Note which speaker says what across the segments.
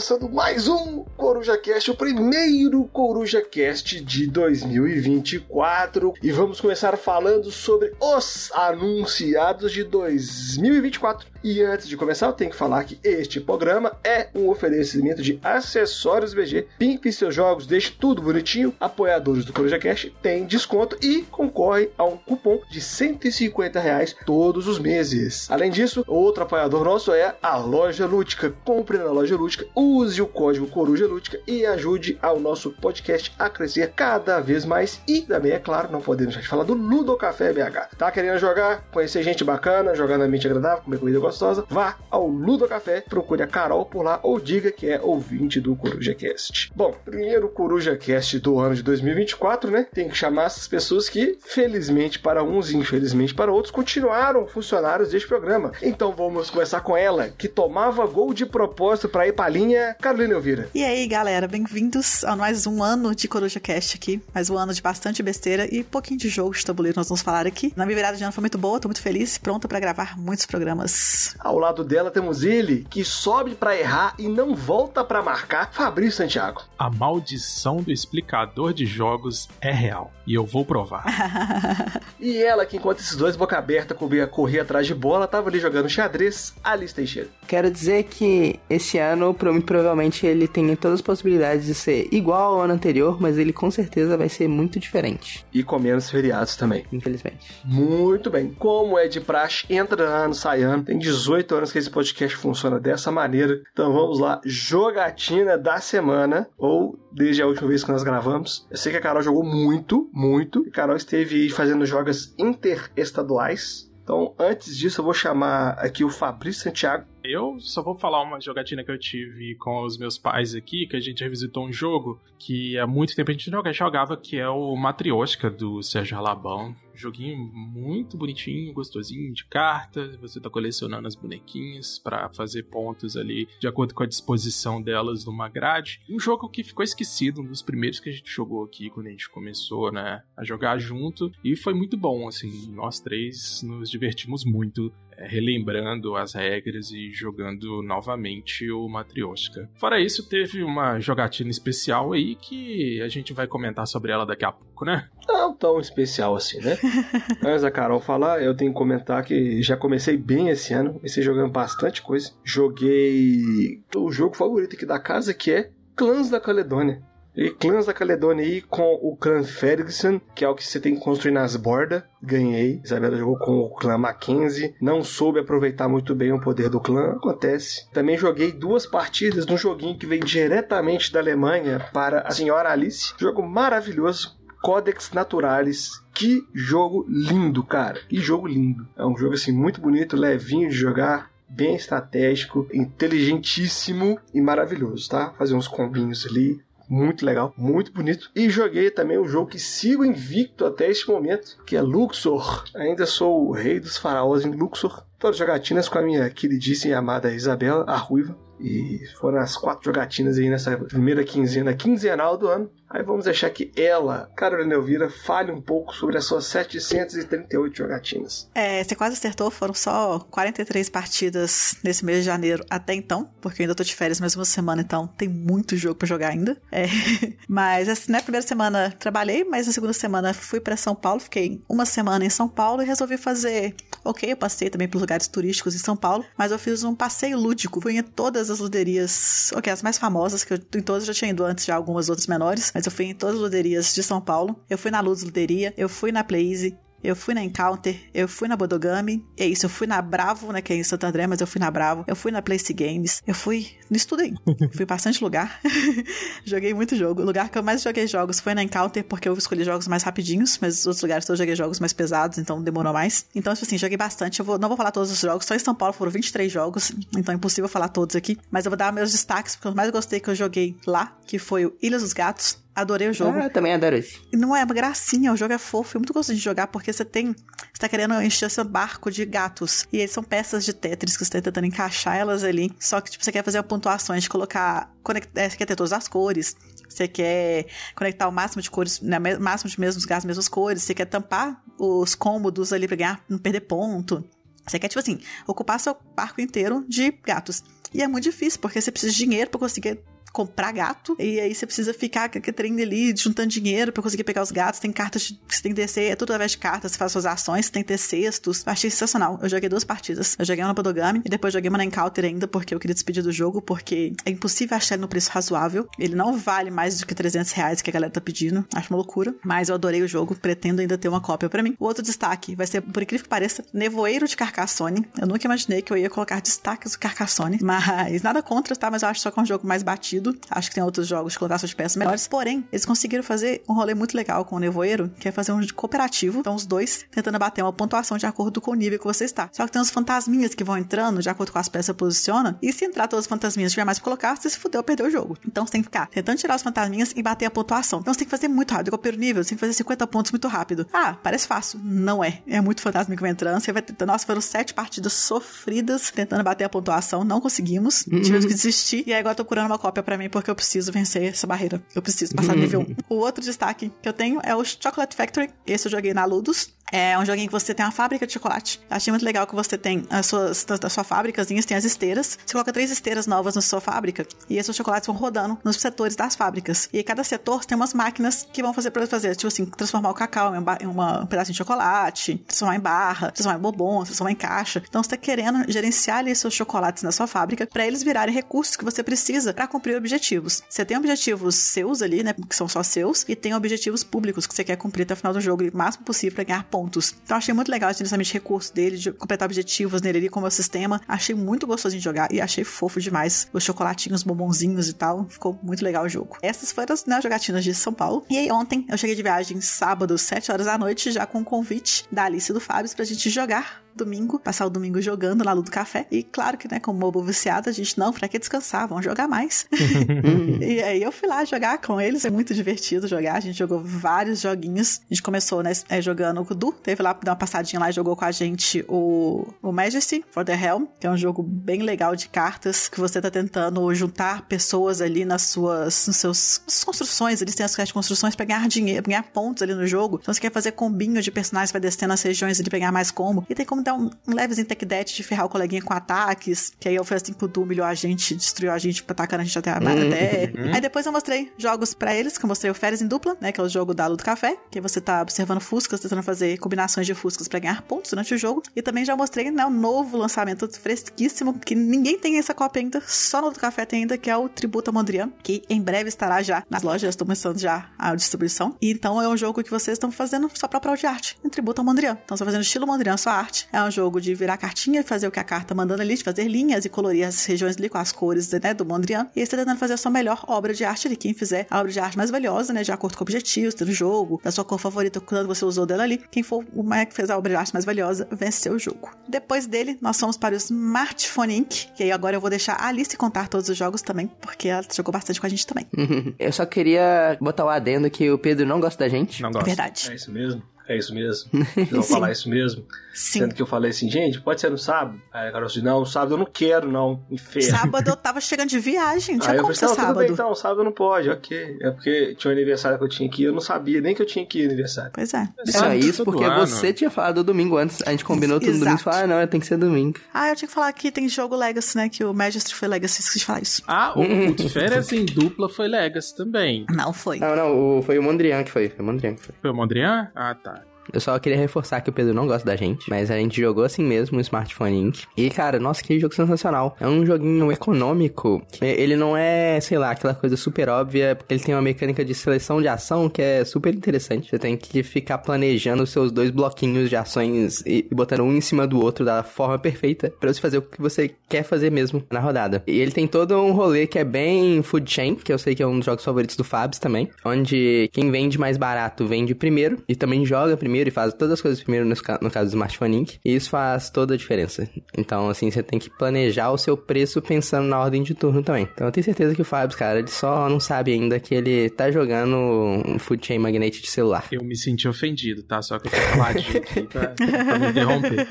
Speaker 1: Começando mais um Coruja Cast, o primeiro Coruja Cast de 2024. E vamos começar falando sobre os anunciados de 2024. E antes de começar, eu tenho que falar que este programa é um oferecimento de acessórios BG. Pimpe seus jogos, deixe tudo bonitinho. Apoiadores do Coruja Cast têm desconto e concorrem a um cupom de 150 reais todos os meses. Além disso, outro apoiador nosso é a Loja Lúdica. Compre na Loja Lúdica, use o código Coruja Lúdica e ajude ao nosso podcast a crescer cada vez mais. E também, é claro, não podemos deixar de falar do Ludo Café BH. Tá querendo jogar, conhecer gente bacana, jogar na mente agradável, comer comida gostosa? Vá ao Ludo Café, procure a Carol por lá ou diga que é ouvinte do Coruja Cast. Bom, primeiro Coruja Cast do ano de 2024, né? Tem que chamar essas pessoas que, felizmente para uns e infelizmente para outros, continuaram funcionários deste programa. Então vamos começar com ela, que tomava gol de propósito para ir Palinha, Carolina Elvira.
Speaker 2: E aí, galera, bem-vindos a mais um ano de Coruja Cast aqui. Mais um ano de bastante besteira e pouquinho de jogo de tabuleiro nós vamos falar aqui. Na minha virada de ano foi muito boa, tô muito feliz, pronta para gravar muitos programas.
Speaker 1: Ao lado dela temos ele, que sobe para errar e não volta para marcar, Fabrício Santiago.
Speaker 3: A maldição do explicador de jogos é real e eu vou provar.
Speaker 1: e ela, que enquanto esses dois boca aberta corria, corria atrás de bola, tava ali jogando xadrez, Alice Teixeira.
Speaker 4: Quero dizer que esse ano provavelmente ele tem todas as possibilidades de ser igual ao ano anterior, mas ele com certeza vai ser muito diferente.
Speaker 1: E com menos feriados também.
Speaker 4: Infelizmente.
Speaker 1: Muito bem. Como é de praxe, entra ano, sai ano. Tem 18 anos que esse podcast funciona dessa maneira. Então vamos lá. Jogatina da semana, ou desde a última vez que nós gravamos. Eu sei que a Carol jogou muito, muito. A Carol esteve fazendo jogos interestaduais. Então, antes disso, eu vou chamar aqui o Fabrício Santiago
Speaker 3: eu só vou falar uma jogatina que eu tive com os meus pais aqui, que a gente revisitou um jogo que há muito tempo a gente jogava, que é o Matrioshka do Sérgio Alabão. Joguinho muito bonitinho, gostosinho de cartas. Você tá colecionando as bonequinhas para fazer pontos ali de acordo com a disposição delas numa grade. Um jogo que ficou esquecido, um dos primeiros que a gente jogou aqui quando a gente começou, né, a jogar junto. E foi muito bom, assim. Nós três nos divertimos muito relembrando as regras e jogando novamente o Matryoshka. Fora isso, teve uma jogatina especial aí que a gente vai comentar sobre ela daqui a pouco, né?
Speaker 1: Não tão especial assim, né? Antes da Carol falar, eu tenho que comentar que já comecei bem esse ano, comecei jogando bastante coisa. Joguei o jogo favorito aqui da casa, que é Clãs da Caledônia. E clãs da Caledônia aí com o clã Ferguson, que é o que você tem que construir nas bordas. Ganhei. Isabela jogou com o clã Mackenzie. Não soube aproveitar muito bem o poder do clã. Acontece. Também joguei duas partidas num joguinho que veio diretamente da Alemanha para a senhora Alice. Jogo maravilhoso. Codex Naturalis. Que jogo lindo, cara. Que jogo lindo. É um jogo assim muito bonito, levinho de jogar bem estratégico, inteligentíssimo e maravilhoso, tá? Fazer uns combinhos ali, muito legal, muito bonito. E joguei também o jogo que sigo invicto até este momento, que é Luxor. Ainda sou o rei dos faraós em Luxor. Todas jogatinas com a minha queridíssima e amada Isabela, a Ruiva. E foram as quatro jogatinas aí nessa primeira quinzena quinzenal do ano. Aí vamos deixar que ela, Carolina Elvira, fale um pouco sobre as suas 738 jogatinas.
Speaker 2: É, você quase acertou, foram só 43 partidas nesse mês de janeiro até então, porque eu ainda tô de férias mais uma semana, então tem muito jogo para jogar ainda. É, mas assim, na primeira semana trabalhei, mas na segunda semana fui para São Paulo, fiquei uma semana em São Paulo e resolvi fazer. Ok, eu passei também por lugares turísticos em São Paulo, mas eu fiz um passeio lúdico. Fui em todas as luderias, ok, as mais famosas, que eu, em todas eu já tinha ido antes, já algumas outras menores mas eu fui em todas as luderias de São Paulo. Eu fui na Luz Luderia, eu fui na Playze, eu fui na Encounter, eu fui na Bodogami, é isso, eu fui na Bravo, né, que é em Santo André, mas eu fui na Bravo, eu fui na Place Games, eu fui, não estudei, fui bastante lugar, joguei muito jogo. O lugar que eu mais joguei jogos foi na Encounter, porque eu escolhi jogos mais rapidinhos, mas os outros lugares eu joguei jogos mais pesados, então demorou mais. Então, tipo assim, joguei bastante, eu vou, não vou falar todos os jogos, só em São Paulo foram 23 jogos, então é impossível falar todos aqui, mas eu vou dar meus destaques, porque o mais gostei que eu joguei lá, que foi o Ilhas dos Gatos, Adorei o jogo.
Speaker 4: Ah, eu também adoro esse.
Speaker 2: Não é uma gracinha, o jogo é fofo, é muito gostoso de jogar porque você tem. Você tá querendo encher seu barco de gatos. E eles são peças de Tetris que você tá tentando encaixar elas ali. Só que, tipo, você quer fazer pontuações de colocar. Conect... é, Você quer ter todas as cores. Você quer conectar o máximo de cores, né, máximo de mesmos gatos, mesmas cores. Você quer tampar os cômodos ali pra ganhar, não perder ponto. Você quer, tipo assim, ocupar seu barco inteiro de gatos. E é muito difícil, porque você precisa de dinheiro pra conseguir comprar gato. E aí você precisa ficar trem ali, juntando dinheiro pra conseguir pegar os gatos. Tem cartas que você tem que descer, é tudo através de cartas, você faz suas ações, você tem que ter cestos. Eu achei sensacional. Eu joguei duas partidas. Eu joguei uma no Podogami e depois joguei uma na Encounter ainda, porque eu queria despedir do jogo, porque é impossível achar ele no preço razoável. Ele não vale mais do que 300 reais que a galera tá pedindo. Acho uma loucura. Mas eu adorei o jogo, pretendo ainda ter uma cópia pra mim. O outro destaque vai ser, por incrível que pareça, Nevoeiro de Carcassonne. Eu nunca imaginei que eu ia colocar destaques do Carcassonne, mas nada contra, tá? Mas eu acho só que é um jogo mais batido. Acho que tem outros jogos de colocação de peças melhores. Porém, eles conseguiram fazer um rolê muito legal com o Nevoeiro, que é fazer um cooperativo. Então, os dois tentando bater uma pontuação de acordo com o nível que você está. Só que tem uns fantasminhas que vão entrando de acordo com as peças que você posiciona. E se entrar todos os fantasminhas e tiver mais pra colocar, você se fudeu, perdeu o jogo. Então, você tem que ficar tentando tirar os fantasminhas e bater a pontuação. Então, você tem que fazer muito rápido. Igual pelo nível, você tem que fazer 50 pontos muito rápido. Ah, parece fácil. Não é. É muito fantasma que vai entrando. Você vai tentar. Nossa, foram sete partidas sofridas tentando bater a pontuação. Não conseguimos. Tivemos que desistir. E aí agora eu tô procurando uma cópia pra mim porque eu preciso vencer essa barreira. Eu preciso passar nível 1. O outro destaque que eu tenho é o Chocolate Factory. Esse eu joguei na Ludus. É um joguinho que você tem uma fábrica de chocolate. Achei muito legal que você tem as suas, da sua fábricazinha, tem as esteiras. Você coloca três esteiras novas na sua fábrica e esses chocolates vão rodando nos setores das fábricas. E cada setor tem umas máquinas que vão fazer pra fazer, tipo assim, transformar o cacau em, uma, em uma- um pedacinho de chocolate, transformar em barra, transformar em bobom, transformar em caixa. Então você tá querendo gerenciar ali seus chocolates na sua fábrica pra eles virarem recursos que você precisa pra cumprir objetivos. Você tem objetivos seus ali, né, que são só seus, e tem objetivos públicos que você quer cumprir até o final do jogo, o máximo possível pra ganhar pontos. Então achei muito legal inicialmente recursos dele, de completar objetivos nele ali é o sistema. Achei muito gostoso de jogar e achei fofo demais os chocolatinhos, bombonzinhos e tal. Ficou muito legal o jogo. Essas foram as né, jogatinas de São Paulo. E aí ontem eu cheguei de viagem sábado, 7 horas da noite, já com o convite da Alice e do Fábio pra gente jogar domingo, passar o domingo jogando lá no do café. E claro que, né, como bobo viciado, a gente não, pra que descansar? Vamos jogar mais. e aí eu fui lá jogar com eles, é muito divertido jogar. A gente jogou vários joguinhos. A gente começou, né, é, jogando o Du, teve lá dar uma passadinha lá e jogou com a gente o, o Majesty for the Helm, que é um jogo bem legal de cartas, que você tá tentando juntar pessoas ali nas suas, nos seus, nas suas construções, eles têm as de construções pra ganhar dinheiro, pra ganhar pontos ali no jogo. Então você quer fazer combinho de personagens, vai descendo as regiões ali ganhar mais combo. E tem como dar um, um levezinho tech debt de ferrar o coleguinha com ataques, que aí eu fui assim pro Du, humilhou a gente, destruiu a gente, atacando a gente até a até. Aí depois eu mostrei jogos pra eles, que eu mostrei o Férias em Dupla, né, que é o jogo da Lu do Café, que você tá observando fuscas, tentando fazer combinações de fuscas pra ganhar pontos durante o jogo. E também já mostrei, né, um novo lançamento fresquíssimo, que ninguém tem essa cópia ainda, só no do Café tem ainda, que é o Tributo a Mondrian, que em breve estará já nas lojas, estou começando já a distribuição. E então é um jogo que vocês estão fazendo só pra prova de arte, em Tributo a Mondrian. Então você tá fazendo estilo Mondrian, só arte. É um jogo de virar cartinha e fazer o que a carta mandando ali, de fazer linhas e colorir as regiões ali com as cores, né, do Mondrian. E aí você tá tentando fazer a sua melhor obra de arte ali. Quem fizer a obra de arte mais valiosa, né, de acordo com objetivos do jogo, da sua cor favorita, quando você usou dela ali, quem for o mais que fez a obra de arte mais valiosa, venceu o jogo. Depois dele, nós fomos para o Smartphone Inc., que aí agora eu vou deixar a Alice contar todos os jogos também, porque ela jogou bastante com a gente também.
Speaker 4: Eu só queria botar o adendo que o Pedro não gosta da gente.
Speaker 3: Não gosto.
Speaker 2: Verdade.
Speaker 1: É isso mesmo? É isso mesmo? Vocês vão falar isso mesmo?
Speaker 2: Sim.
Speaker 1: Sendo que eu falei assim, gente, pode ser no sábado? Aí a Carol disse, não, sábado eu não quero, não. Inferno.
Speaker 2: Sábado eu tava chegando de viagem, tinha
Speaker 1: Aí eu falei, não, tudo bem,
Speaker 2: sábado.
Speaker 1: então, sábado não pode, ok. É porque tinha um aniversário que eu tinha que ir, eu não sabia nem que eu tinha que ir no aniversário.
Speaker 2: Pois é.
Speaker 3: Sábado
Speaker 4: isso porque
Speaker 3: ano.
Speaker 4: você tinha falado domingo antes. A gente combinou tudo
Speaker 2: Exato.
Speaker 4: domingo e falou, ah, não, tem que ser domingo.
Speaker 2: Ah, eu tinha que falar que tem jogo Legacy, né? Que o Magistry foi Legacy, esqueci de falar isso.
Speaker 3: Ah, o, o de férias em dupla foi Legacy também.
Speaker 2: Não foi.
Speaker 4: Não, não, o- foi o Mondrian que foi. Foi o Mondrian que foi.
Speaker 3: Foi o Mondrian? Ah, tá.
Speaker 4: Eu só queria reforçar que o Pedro não gosta da gente, mas a gente jogou assim mesmo no Smartphone Inc. E, cara, nossa, que jogo sensacional. É um joguinho econômico. Ele não é, sei lá, aquela coisa super óbvia, porque ele tem uma mecânica de seleção de ação que é super interessante. Você tem que ficar planejando os seus dois bloquinhos de ações e, botando um em cima do outro da forma perfeita pra você fazer o que você quer fazer mesmo na rodada. E ele tem todo um rolê que é bem food chain, que eu sei que é um dos jogos favoritos do Fabs também, onde quem vende mais barato vende primeiro e também joga primeiro primeiro e faz todas as coisas primeiro no, no caso do Smartphone Inc. E isso faz toda a diferença. Então, assim, você tem que planejar o seu preço pensando na ordem de turno também. Então, eu tenho certeza que o Fábio, cara, ele só não sabe ainda que ele tá jogando um Food Chain Magnate de celular.
Speaker 3: Eu me senti ofendido, tá? Só que eu tô caladinho aqui pra, pra me interromper.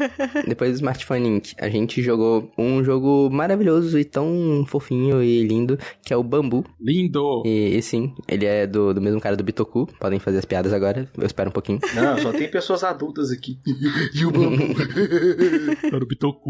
Speaker 4: Depois do Smartphone Inc., a gente jogou um jogo maravilhoso e tão fofinho e lindo, que é o Bambu.
Speaker 3: Lindo!
Speaker 4: E, e sim, ele é do, do mesmo cara do Bitoku. Podem fazer as piadas agora, eu espero um pouquinho.
Speaker 1: Não, só tem pessoas adultas aqui. e o bambu.
Speaker 3: Era o Bitoku.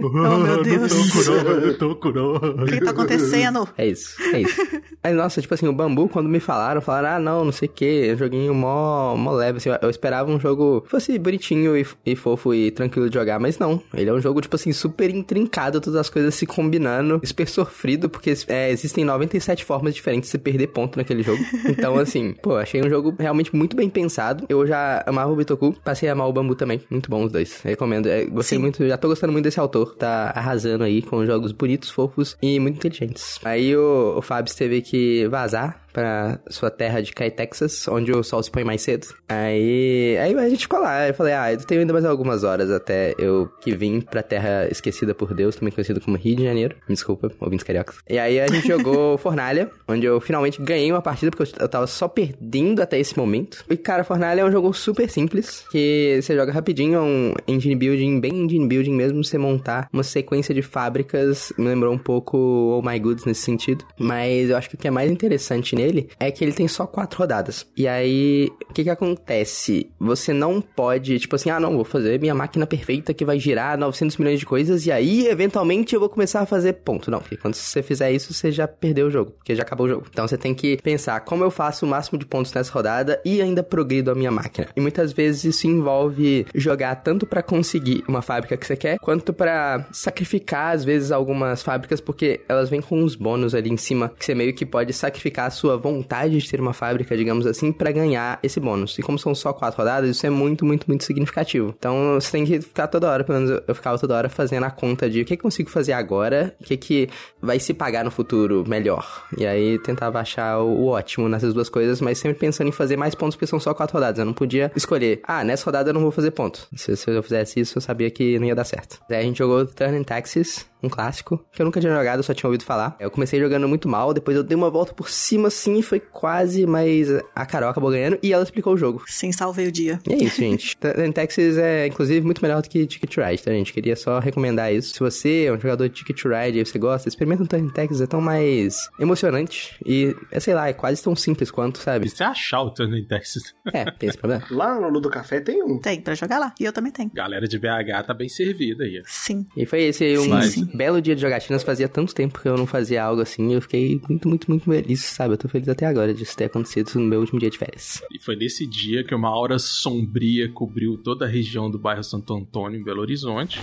Speaker 2: Oh, meu Deus. O que, tá acontecendo?
Speaker 4: É isso, é isso. Mas, nossa, tipo assim, o Bambu, quando me falaram, falaram, ah, não, não sei o que, um joguinho mó, mó leve, assim, eu- esperava um jogo fosse bonitinho e, e fofo e tranquilo de jogar, mas não. Ele é um jogo, tipo assim, super intrincado, todas as coisas se combinando, super sofrido, porque é, existem 97 formas diferentes de se perder ponto naquele jogo. Então, assim, pô, achei um jogo realmente muito bem pensado. Eu já amava o Bitoku, passei a amar o Bambu também. Muito bom os dois. Recomendo. É, gostei
Speaker 2: Sim.
Speaker 4: muito, já tô gostando muito desse autor. Tá arrasando aí com jogos bonitos, fofos e muito inteligentes. Aí o, o Fábio teve que vazar pra sua terra de Kai, Texas, onde o sol se põe mais cedo. Aí, aí a gente ficou lá. Eu falei, ah, eu tenho ainda mais algumas horas até eu que vim pra terra esquecida por Deus, também conhecido como Rio de Janeiro. Me desculpa, ouvintes cariocas. E aí a gente jogou Fornalha, onde eu finalmente ganhei uma partida, porque eu, eu tava só perdendo até esse momento. E, cara, Fornalha é um jogo super simples, que você joga rapidinho, é um engine building, bem engine building mesmo, você montar uma sequência de fábricas, me lembrou um pouco Oh My Goods nesse sentido. Mas eu acho que o que é mais interessante nele é que ele tem só quatro rodadas. E aí, o que que acontece? Você não pode, tipo assim, ah, não, vou fazer minha máquina perfeita que vai girar 900 milhões de coisas e aí, eventualmente, eu vou começar a fazer ponto. Não, porque quando você fizer isso, você já perdeu o jogo, porque já acabou o jogo. Então você tem que pensar como eu faço o máximo de pontos nessa rodada e ainda progrido a minha máquina. E muitas vezes isso envolve jogar tanto pra conseguir uma fábrica que você quer, quanto pra sacrificar, às vezes, algumas fábricas, porque elas vêm com uns bônus ali em cima, que você meio que pode sacrificar a sua vontade de ter uma fábrica, digamos assim, pra ganhar esse bônus. E como são só quatro rodadas, isso é muito, muito, muito significativo. Então você tem que ficar toda hora, pelo menos eu- ficava toda hora fazendo a conta de o que, eu consigo fazer agora, o que, que vai se pagar no futuro melhor. E aí tentava achar o, ótimo nessas duas coisas, mas sempre pensando em fazer mais pontos, porque são só quatro rodadas. Eu não podia escolher, ah, nessa rodada eu não vou fazer ponto. Se, se eu fizesse isso, eu sabia que não ia dar certo. Daí a gente jogou Turn Taxis, um clássico, que eu nunca tinha jogado, eu só tinha ouvido falar. Eu comecei jogando muito mal, depois eu dei uma volta por cima assim, foi quase, mas a Carol acabou ganhando e ela explicou o jogo.
Speaker 2: Sim, salvei o dia.
Speaker 4: E é isso, gente. Turn Taxis é, inclusive, muito melhor do que Ticket to Ride, tá, gente? Queria só recomendar isso. Se você é um jogador de Ticket to Ride e você gosta, experimenta um Turn Taxis, é tão mais emocionante e, é, sei lá, é quase tão simples quanto, sabe?
Speaker 3: E você achar o Turning Texas.
Speaker 4: É, tem esse problema.
Speaker 1: Lá no Ludo Café tem um.
Speaker 2: Tem pra jogar lá. E eu também tenho.
Speaker 3: Galera de BH tá bem servida aí.
Speaker 2: Sim.
Speaker 4: E foi esse um
Speaker 2: Sim, sim.
Speaker 4: Belo dia de jogatinas. Fazia tanto tempo que eu não fazia algo assim. Eu fiquei muito, muito, muito feliz, sabe? Eu tô feliz até agora disso ter acontecido no meu último dia de férias.
Speaker 3: E foi nesse dia que uma aura sombria cobriu toda a região do bairro Santo Antônio, em Belo Horizonte.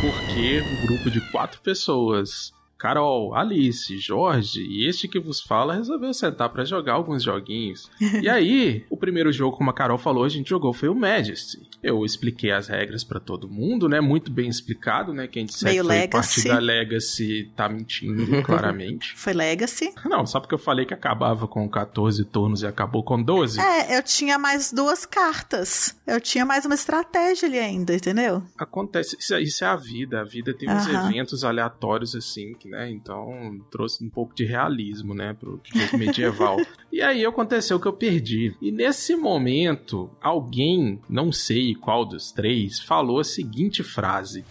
Speaker 3: Porque um grupo de quatro pessoas, Carol, Alice, Jorge e este que vos fala, resolveu sentar pra jogar alguns joguinhos. E aí, o primeiro jogo, como a Carol falou, a gente jogou foi o Majesty. Eu expliquei as regras pra todo mundo, né? Muito bem explicado, né? Quem disser
Speaker 2: Meio
Speaker 3: que foi parte da Legacy tá mentindo, claramente.
Speaker 2: Foi Legacy.
Speaker 3: Não, só porque eu falei que acabava com 14 turnos e acabou com 12.
Speaker 2: É, eu tinha mais duas cartas. Eu tinha mais uma estratégia ali ainda, entendeu?
Speaker 3: Acontece, isso, é- isso é a vida. A vida tem uns eventos aleatórios assim, que, né? Então trouxe um pouco de realismo, né? Pro jogo medieval. e aí aconteceu que eu perdi. E nesse momento, alguém, não sei qual dos três, falou a seguinte frase: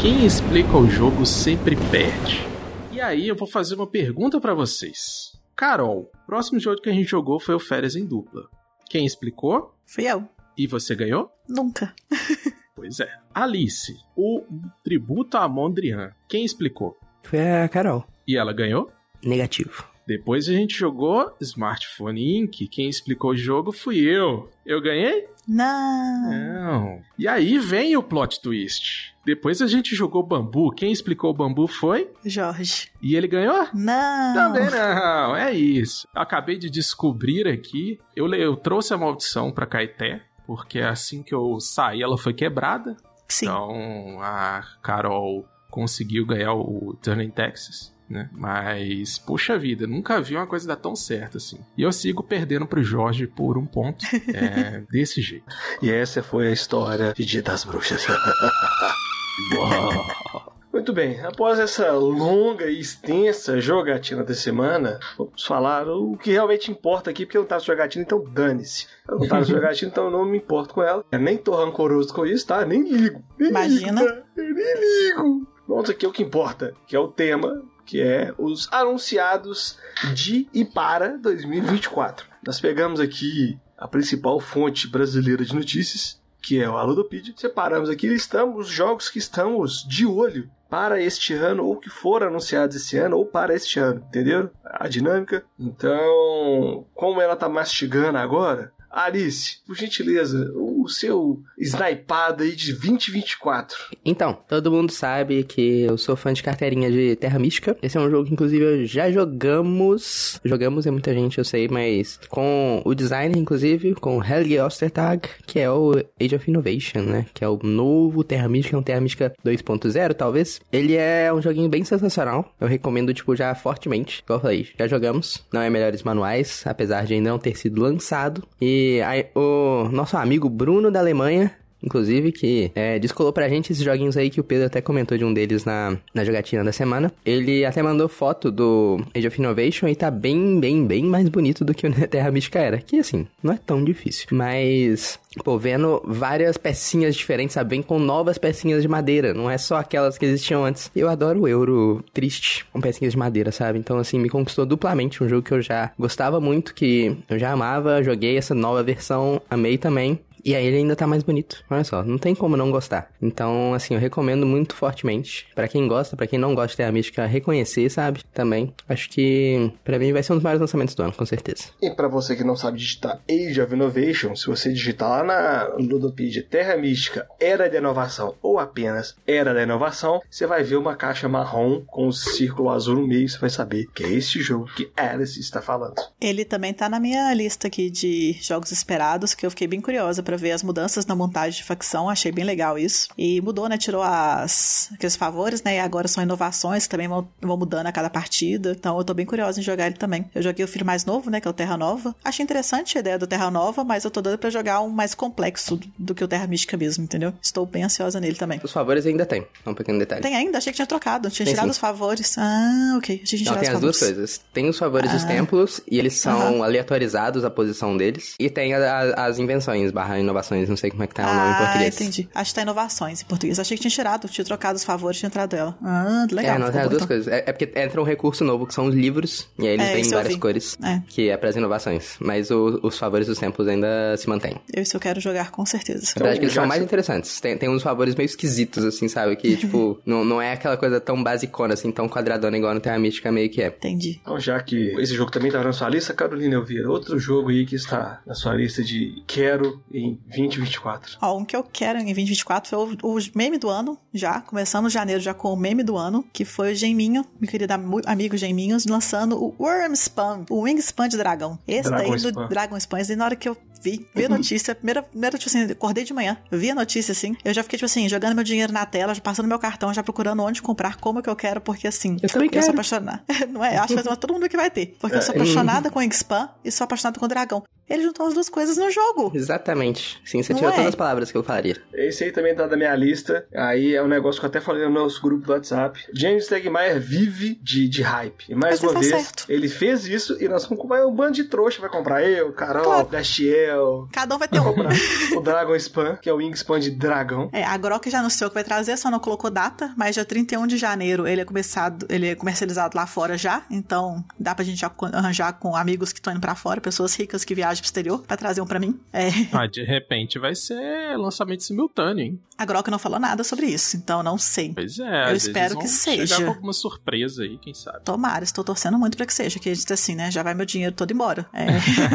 Speaker 3: Quem explica o jogo sempre perde. E aí eu vou fazer uma pergunta pra vocês. Carol, o próximo jogo que a gente jogou foi o Férias em Dupla. Quem explicou?
Speaker 2: Fui eu.
Speaker 3: E você ganhou?
Speaker 2: Nunca.
Speaker 3: Pois é. Alice, o tributo a Mondrian. Quem explicou?
Speaker 4: Foi a Carol.
Speaker 3: E ela ganhou?
Speaker 4: Negativo.
Speaker 3: Depois a gente jogou Smartphone Inc. Quem explicou o jogo fui eu. Eu ganhei?
Speaker 2: Não.
Speaker 3: Não. E aí vem o plot twist. Depois a gente jogou Bambu. Quem explicou o Bambu foi?
Speaker 2: Jorge.
Speaker 3: E ele ganhou?
Speaker 2: Não.
Speaker 3: Também não, é isso. Acabei de descobrir aqui. Eu, le- eu trouxe a maldição pra Caeté, porque assim que eu saí, ela foi quebrada.
Speaker 2: Sim.
Speaker 3: Então a Carol conseguiu ganhar o Turning Texas. né? Mas, puxa vida, nunca vi uma coisa dar tão certo assim. E eu sigo perdendo pro Jorge por um ponto. É desse jeito.
Speaker 1: E essa foi a história de Dia das Bruxas. Muito bem, após essa longa e extensa jogatina da semana, vamos falar o que realmente importa aqui, porque eu não tava jogatina, então dane-se. Eu não tava jogatina, então eu não me importo com ela. Eu nem tô rancoroso com isso, tá? Nem ligo. Nem
Speaker 2: Imagina.
Speaker 1: Ligo, tá? Eu nem ligo. Vamos aqui o que importa, que é o tema, que é os anunciados de e para 2024. Nós pegamos aqui a principal fonte brasileira de notícias, que é o Aludopedia. Separamos aqui e listamos os jogos que estamos de olho para este ano, ou que foram anunciados esse ano, ou para este ano, entenderam? A dinâmica. Então, como ela tá mastigando agora, Alice, por gentileza, seu snipado aí de 2024.
Speaker 4: Então, todo mundo sabe que eu sou fã de carteirinha de Terra Mística. Esse é um jogo que, inclusive, já jogamos. Jogamos é muita gente, eu sei, mas com o designer, inclusive, com Helge Ostertag, que é o Age of Innovation, né? Que é o novo Terra Mística, um Terra Mística 2.0, talvez. Ele é um joguinho bem sensacional. Eu recomendo, tipo, já fortemente. Igual eu falei, já jogamos. Não é melhores manuais, apesar de ainda não ter sido lançado. E aí, o nosso amigo Bruno da Alemanha inclusive, que é, descolou pra gente esses joguinhos aí que o Pedro até comentou de um deles na, na jogatina da semana. Ele até mandou foto do Age of Innovation e tá bem, bem, bem mais bonito do que o Terra Mística era. Que, assim, não é tão difícil. Mas, pô, vendo várias pecinhas diferentes, sabe? Vem com novas pecinhas de madeira, não é só aquelas que existiam antes. Eu adoro o Euro triste com pecinhas de madeira, sabe? Então, assim, me conquistou duplamente um jogo que eu já gostava muito, que eu já amava, joguei essa nova versão, amei também. E aí ele ainda tá mais bonito. Olha só, não tem como não gostar. Então, assim, eu recomendo muito fortemente. Pra quem gosta, pra quem não gosta de Terra Mística, reconhecer, sabe? Também. Acho que pra mim vai ser um dos maiores lançamentos do ano, com certeza.
Speaker 1: E pra você que não sabe digitar Age of Innovation, se você digitar lá na Ludopedia Terra Mística Era da Inovação ou apenas Era da Inovação, você vai ver uma caixa marrom com um círculo azul no meio, você vai saber que é esse jogo que Alice está falando.
Speaker 2: Ele também tá na minha lista aqui de jogos esperados, que eu fiquei bem curiosa pra ver as mudanças na montagem de facção, achei bem legal isso. E mudou, né? Tirou as, aqueles favores, né? E agora são inovações que também vão, vão mudando a cada partida. Então eu tô bem curiosa em jogar ele também. Eu joguei o filho mais novo, né? Que é o Terra Nova. Achei interessante a ideia do Terra Nova, mas eu tô dando pra jogar um mais complexo do que o Terra Mística mesmo, entendeu? Estou bem ansiosa nele também.
Speaker 4: Os favores ainda tem, é um pequeno detalhe.
Speaker 2: Tem ainda? Achei que tinha trocado. Tinha
Speaker 4: Tem
Speaker 2: tirado
Speaker 4: sim.
Speaker 2: os favores. Ah, ok. Achei que tinha
Speaker 4: Não,
Speaker 2: tirado
Speaker 4: tem
Speaker 2: os
Speaker 4: as duas coisas. Tem os favores dos
Speaker 2: Ah.
Speaker 4: templos, e eles são aleatorizados a posição deles. E tem a- a- as invenções barra inovações, não sei como é que tá o nome em
Speaker 2: Ah,
Speaker 4: português.
Speaker 2: entendi. Acho que tá inovações em português. Achei que tinha tirado, tinha trocado os favores, tinha entrado ela. Ah, legal.
Speaker 4: é, não, as duas coisas. É, é porque entra um recurso novo, que são os livros, e aí eles
Speaker 2: É,
Speaker 4: vêm em
Speaker 2: eu
Speaker 4: várias cores,
Speaker 2: É.
Speaker 4: que é pras inovações. Mas o- os favores dos templos ainda se mantêm.
Speaker 2: Eu isso eu quero jogar com certeza.
Speaker 4: Na verdade, que eles são mais interessantes. Tem, tem uns favores meio esquisitos, assim, sabe? Que, tipo, não, não é aquela coisa tão basicona, assim, tão quadradona igual no Terra Mística meio que é.
Speaker 2: Entendi.
Speaker 1: Então, já que esse jogo também está na sua lista, Carolina Elvira, outro jogo aí que está na sua lista de quero em 2024.
Speaker 2: Ó, um que eu quero em 2024 foi o, o meme do ano, já. Começamos janeiro já com o meme do ano, que foi o Geminho, meu querido am- amigo Geminhos, lançando o Wormspan, o Wingspan de dragão. Esse
Speaker 1: Dragon
Speaker 2: daí do
Speaker 1: Spam.
Speaker 2: Dragon Spam, e na hora que eu vi, vi a notícia, primeira, primeira, tipo assim, acordei de manhã, vi a notícia assim, eu já fiquei, tipo assim, jogando meu dinheiro na tela, já passando meu cartão, já procurando onde comprar, como que eu quero, porque assim,
Speaker 4: Eu também
Speaker 2: eu sou
Speaker 4: quero.
Speaker 2: apaixonada. Não é? Acho que vai ser todo mundo que vai ter. Porque eu sou
Speaker 1: É,
Speaker 2: apaixonada com o Wingspan e sou apaixonada com o dragão. Ele juntou as duas coisas no jogo.
Speaker 4: Exatamente. Sim, você tirou
Speaker 2: é?
Speaker 4: todas as palavras que eu falaria.
Speaker 1: Esse aí também tá da minha lista. Aí é um negócio que eu até falei no nosso grupo do WhatsApp. James Stegmaier vive de, de hype. E mais
Speaker 2: Mas
Speaker 1: uma
Speaker 2: tá
Speaker 1: vez,
Speaker 2: certo.
Speaker 1: ele fez isso e nós vamos comprar um bando de trouxa. Vai comprar eu, Carol,
Speaker 2: Claro.
Speaker 1: Dastiel.
Speaker 2: Cada um vai ter um.
Speaker 1: comprar o Dragon Spam, que é o Wingspan de dragão.
Speaker 2: É, a Grok já anunciou que vai trazer, só não colocou data, mas dia 31 de janeiro ele é começado, ele é comercializado lá fora já, então dá pra gente arranjar com amigos que estão indo pra fora, pessoas ricas que viajam pro exterior, pra trazer um pra mim. É,
Speaker 3: Ah, repente vai ser lançamento simultâneo, hein?
Speaker 2: a Grok não falou nada sobre isso, então não sei.
Speaker 3: Pois é,
Speaker 2: Eu
Speaker 3: às vezes
Speaker 2: espero
Speaker 3: vão
Speaker 2: que
Speaker 3: chegar
Speaker 2: seja.
Speaker 3: com alguma surpresa aí, quem sabe.
Speaker 2: Tomara, estou torcendo muito pra que seja, que eles assim, né, já vai meu dinheiro todo embora. É.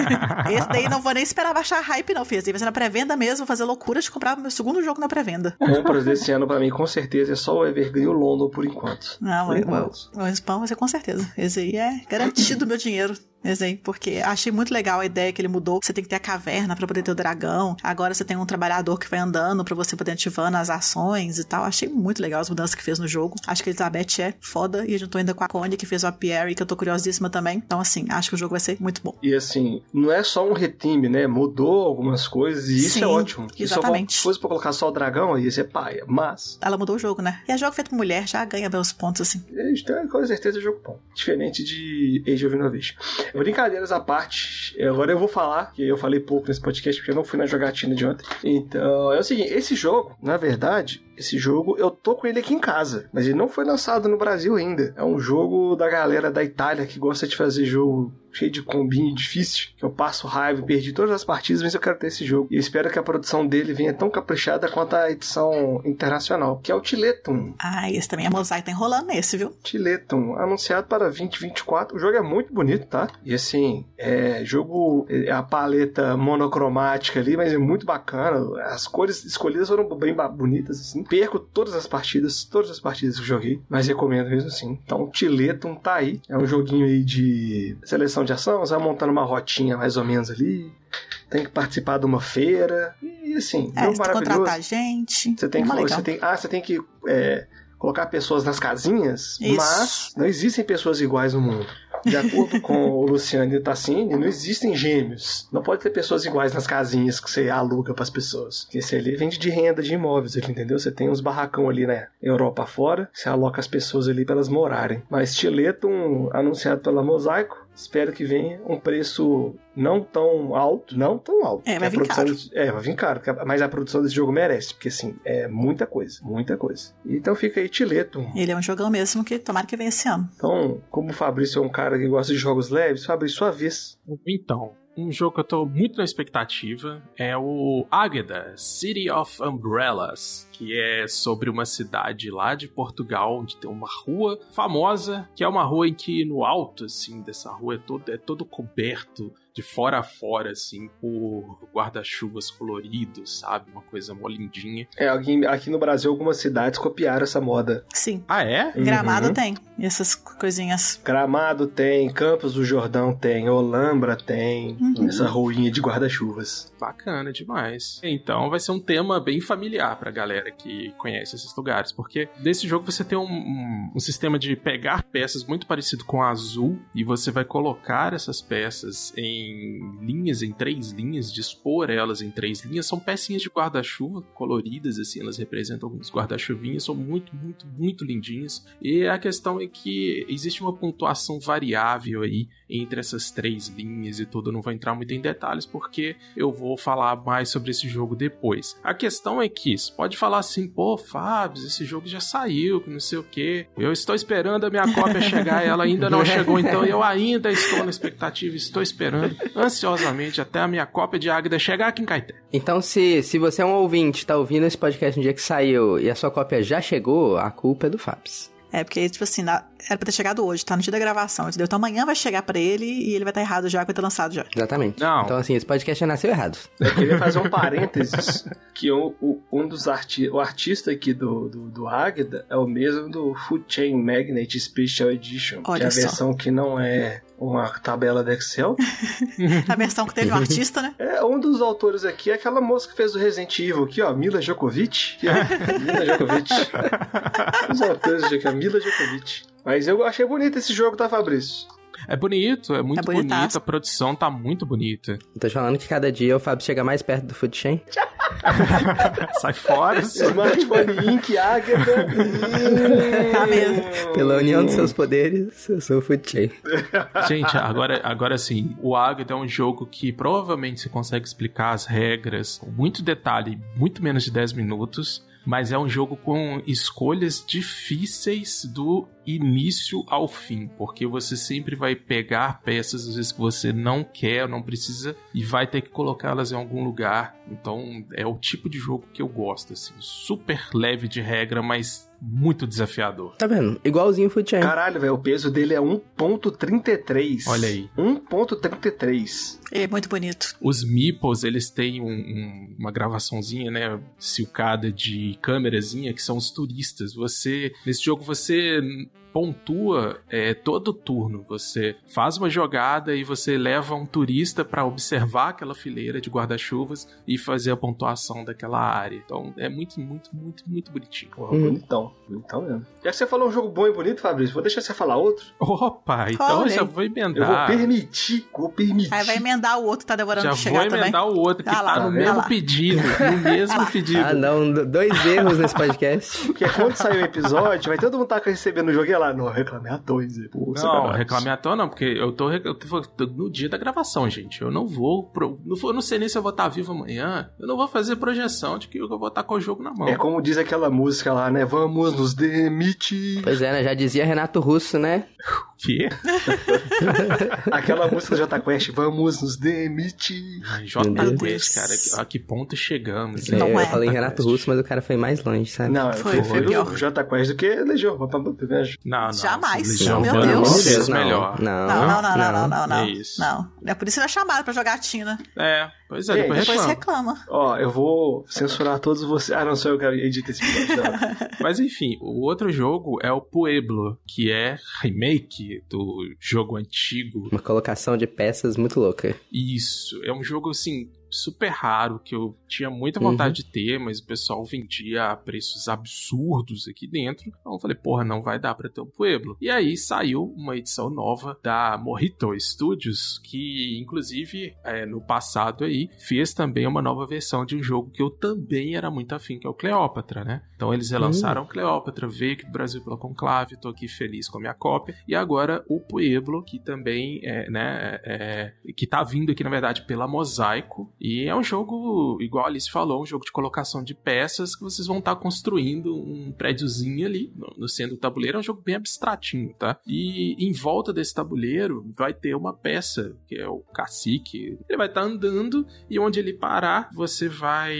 Speaker 2: Esse daí não vou nem esperar baixar hype não, daí vai ser na pré-venda mesmo, vou fazer loucura de comprar meu segundo jogo na pré-venda.
Speaker 1: Compras desse ano pra mim, com certeza, é só o Evergreen e o London por enquanto.
Speaker 2: Não,
Speaker 1: Por
Speaker 2: o,
Speaker 1: enquanto.
Speaker 2: o, o spam vai ser com certeza. Esse aí é garantido meu dinheiro. Desenho, porque achei muito legal a ideia que ele mudou. Você tem que ter a caverna para poder ter o dragão. Agora você tem um trabalhador que vai andando para você poder ativando as ações e tal. Achei muito legal as mudanças que fez no jogo. Acho que a Elizabeth é foda e juntou ainda com a Connie que fez o Apiary, que eu tô curiosíssima também. Então, assim, acho que o jogo vai ser muito bom.
Speaker 1: E assim, não é só um retime, né? Mudou algumas coisas e isso
Speaker 2: Sim,
Speaker 1: é ótimo.
Speaker 2: exatamente.
Speaker 1: Se fosse pra colocar só o dragão, ia ser paia. Mas,
Speaker 2: Ela mudou o jogo, né? E é jogo feito por mulher, já ganha meus pontos, assim.
Speaker 1: então, com certeza é jogo bom. Diferente de Age of Innovation. Brincadeiras à parte, agora eu vou falar, que eu falei pouco nesse podcast porque eu não fui na jogatina de ontem. Então, é o seguinte, esse jogo, na verdade, esse jogo eu tô com ele aqui em casa, mas ele não foi lançado no Brasil ainda. É um jogo da galera da Itália que gosta de fazer jogo cheio de combinho difícil, que eu passo raiva, perdi todas as partidas, mas eu quero ter esse jogo. E espero que a produção dele venha tão caprichada quanto a edição internacional, que é o Tiletum.
Speaker 2: Ah, esse também é mosaico, tá enrolando nesse, viu?
Speaker 1: Tiletum, anunciado para 2024. O jogo é muito bonito, tá? E assim, é jogo, é a paleta monocromática ali, mas é muito bacana. As cores escolhidas foram bem bonitas, assim. Perco todas as partidas, todas as partidas que eu joguei, mas recomendo mesmo assim. Então, Tiletum tá aí. É um joguinho aí de seleção de ação, você vai montando uma rotinha mais ou menos ali. Tem que participar de uma feira. E assim,
Speaker 2: É, tu
Speaker 1: maravilhoso.
Speaker 2: contratar gente.
Speaker 1: Você tem
Speaker 2: é
Speaker 1: que, você tem, ah, você tem que é, colocar pessoas nas casinhas,
Speaker 2: Isso.
Speaker 1: mas não existem pessoas iguais no mundo. De acordo com o Luciano Tassini, não existem gêmeos. Não pode ter pessoas iguais nas casinhas que você aluga pras pessoas. Porque esse ali vende de renda de imóveis, entendeu? Você tem uns barracão ali na Europa fora, você aloca as pessoas ali pra elas morarem. Mas Tiletum, anunciado pela Mosaico, espero que venha um preço não tão alto, não tão alto.
Speaker 2: É, vai vir
Speaker 1: produção
Speaker 2: caro.
Speaker 1: desse- É, vai vir caro, mas a produção desse jogo merece, porque assim, é muita coisa, muita coisa. Então fica aí Tiletum.
Speaker 2: Ele é um jogão mesmo que tomara que venha esse ano.
Speaker 1: Então, como o Fabrício é um cara que gosta de jogos leves, Fabrício, sua vez.
Speaker 3: Então, um jogo que eu tô muito na expectativa é o Águeda, City of Umbrellas, que é sobre uma cidade lá de Portugal, onde tem uma rua famosa, que é uma rua em que no alto, assim, dessa rua é todo, é todo coberto de fora a fora, assim, por guarda-chuvas coloridos, sabe? Uma coisa mó lindinha.
Speaker 1: É, alguém, aqui no Brasil, algumas cidades copiaram essa moda.
Speaker 2: Sim.
Speaker 3: Ah, é?
Speaker 2: Gramado
Speaker 1: Uhum.
Speaker 2: tem essas coisinhas.
Speaker 1: Gramado tem, Campos do Jordão tem, Olambra tem,
Speaker 2: Uhum.
Speaker 1: essa ruinha de guarda-chuvas.
Speaker 3: Bacana demais. Então vai ser um tema bem familiar pra galera que conhece esses lugares, porque nesse jogo você tem um, um- um sistema de pegar peças muito parecido com azul e você vai colocar essas peças em linhas, em três linhas, dispor elas em três linhas. São pecinhas de guarda-chuva coloridas, assim, elas representam alguns guarda-chuvinhas, são muito, muito, muito lindinhas. E a questão é que existe uma pontuação variável aí entre essas três linhas e tudo. Eu não vou entrar muito em detalhes porque eu vou falar mais sobre esse jogo depois. A questão é que você pode falar assim, pô, Fábio, esse jogo já saiu, que não sei o que. Eu estou esperando a minha cópia chegar, ela ainda não chegou, então eu ainda estou na expectativa, estou esperando ansiosamente até a minha cópia de Águida chegar aqui em Caeté.
Speaker 4: Então, se, se você é um ouvinte, tá ouvindo esse podcast no dia que saiu e a sua cópia já chegou, a culpa é do Fabs.
Speaker 2: É, porque, tipo assim, na- era pra ter chegado hoje, tá no dia da gravação, entendeu? Então amanhã vai chegar pra ele e ele vai estar errado já, vai ter lançado já.
Speaker 4: Exatamente.
Speaker 3: Não.
Speaker 4: Então, assim, esse podcast já nasceu errado.
Speaker 1: Eu queria fazer um parênteses que o, o- um dos arti o artista aqui do, do, do Águeda é o mesmo do Food Chain Magnet Special Edition, que é
Speaker 2: Olha
Speaker 1: a
Speaker 2: só.
Speaker 1: versão que não é uma tabela do Excel.
Speaker 2: A versão que teve o artista, né?
Speaker 1: É, um dos autores aqui é aquela moça que fez o Resident Evil aqui, ó, Mila Djokovic. Aqui, ó, Mila Djokovic. Os autores aqui, ó, Mila Djokovic. Mas eu achei bonito esse jogo, tá, Fabrício?
Speaker 3: É bonito, é muito
Speaker 2: É
Speaker 3: bonito, a produção tá muito bonita.
Speaker 4: Eu tô te falando que cada dia o Fábio chega mais perto do Food Chain.
Speaker 3: Sai fora.
Speaker 1: Smartphone Inc, Águeda.
Speaker 2: Tá mesmo.
Speaker 4: Pela união dos seus poderes, eu sou o Chain.
Speaker 3: Gente, agora, agora sim, o Águida é um jogo que provavelmente você consegue explicar as regras com muito detalhe, muito menos de 10 minutos. Mas é um jogo com escolhas difíceis do início ao fim, porque você sempre vai pegar peças às vezes que você não quer, não precisa e vai ter que colocá-las em algum lugar. Então é o tipo de jogo que eu gosto, assim, super leve de regra, mas muito desafiador.
Speaker 4: Tá vendo? Igualzinho o Food Chain.
Speaker 1: Caralho, velho, o peso dele é 1.33.
Speaker 3: Olha aí.
Speaker 1: 1.33.
Speaker 2: É muito bonito.
Speaker 3: Os Meeples, eles têm um- um- uma gravaçãozinha, né, silcada de câmerazinha, que são os turistas. Você, nesse jogo, você pontua é, todo turno. Você faz uma jogada e você leva um turista para observar aquela fileira de guarda-chuvas e fazer a pontuação daquela área. Então é muito, muito, muito, muito bonitinho.
Speaker 1: Porra, bonitão. Bonitão mesmo. Já que você falou um jogo bom e bonito, Fabrício, vou deixar você falar outro.
Speaker 3: Opa, então eu já vou
Speaker 1: Eu vou
Speaker 3: emendar.
Speaker 1: permitir, vou permitir.
Speaker 2: Aí vai emendar o outro, tá demorando
Speaker 3: Já vou
Speaker 2: chegar também.
Speaker 3: emendar o outro, que
Speaker 2: Ah lá,
Speaker 3: tá no mesmo
Speaker 2: lá.
Speaker 3: pedido. No mesmo pedido.
Speaker 4: Ah, não, dois erros nesse podcast.
Speaker 1: Porque quando sair o episódio, vai todo mundo estar recebendo o jogo e lá, não, reclamei a dois. é, Pô,
Speaker 3: Não,
Speaker 1: sacanagem.
Speaker 3: reclamei à toa não, porque eu tô, eu tô- no dia da gravação, gente. Eu não vou. Pro, não, vou- eu não sei nem se eu vou estar vivo amanhã. Eu não vou fazer projeção de que eu vou estar com o jogo na mão.
Speaker 1: É como diz aquela música lá, né? Vamos nos demitir.
Speaker 4: Pois é, né? Já dizia Renato Russo, né?
Speaker 3: Que?
Speaker 1: Aquela música do Jota Quest, vamos nos demitir.
Speaker 3: Ai, J
Speaker 4: Meu
Speaker 3: Quest, cara, a que ponto chegamos?
Speaker 2: Não
Speaker 4: É, eu
Speaker 2: é.
Speaker 4: falei Renato Russo, mas o cara foi mais longe, sabe?
Speaker 1: Não, eu
Speaker 2: Foi, foi
Speaker 1: o Jota Quest do que Legião.
Speaker 3: Não, não.
Speaker 2: Jamais,
Speaker 3: Legião
Speaker 2: meu Deus.
Speaker 4: não.
Speaker 3: melhor.
Speaker 4: Não,
Speaker 2: Não, não, não, não, não, não.
Speaker 3: É isso.
Speaker 2: Não. É por isso que não é chamado pra jogatina.
Speaker 3: É, pois é,
Speaker 1: Ei,
Speaker 3: depois
Speaker 2: Depois
Speaker 3: reclama.
Speaker 1: Ó, eu vou censurar todos vocês. Ah, não, sou eu que edito esse vídeo.
Speaker 3: Mas enfim, o outro jogo é o Pueblo, que é remake do jogo antigo.
Speaker 4: Uma colocação de peças muito louca.
Speaker 3: Isso, é um jogo assim super raro que eu tinha muita vontade de ter, mas o pessoal vendia a preços absurdos aqui dentro. Então eu falei, porra, não vai dar pra ter o Pueblo. E aí saiu uma edição nova da Morrito Studios, que inclusive é, no passado aí fez também uma nova versão de um jogo que eu também era muito afim, que é o Cleópatra, né? Então eles relançaram Cleópatra, veio aqui do Brasil pela Conclave, tô aqui feliz com a minha cópia. E agora o Pueblo, que também é, né, é, que tá vindo aqui na verdade pela Mosaico. E é um jogo, igual a Alice falou, um jogo de colocação de peças que vocês vão estar construindo um prédiozinho ali no, centro do tabuleiro. É um jogo bem abstratinho, tá? E em volta desse tabuleiro vai ter uma peça, que é o cacique. Ele vai estar andando e onde ele parar, você vai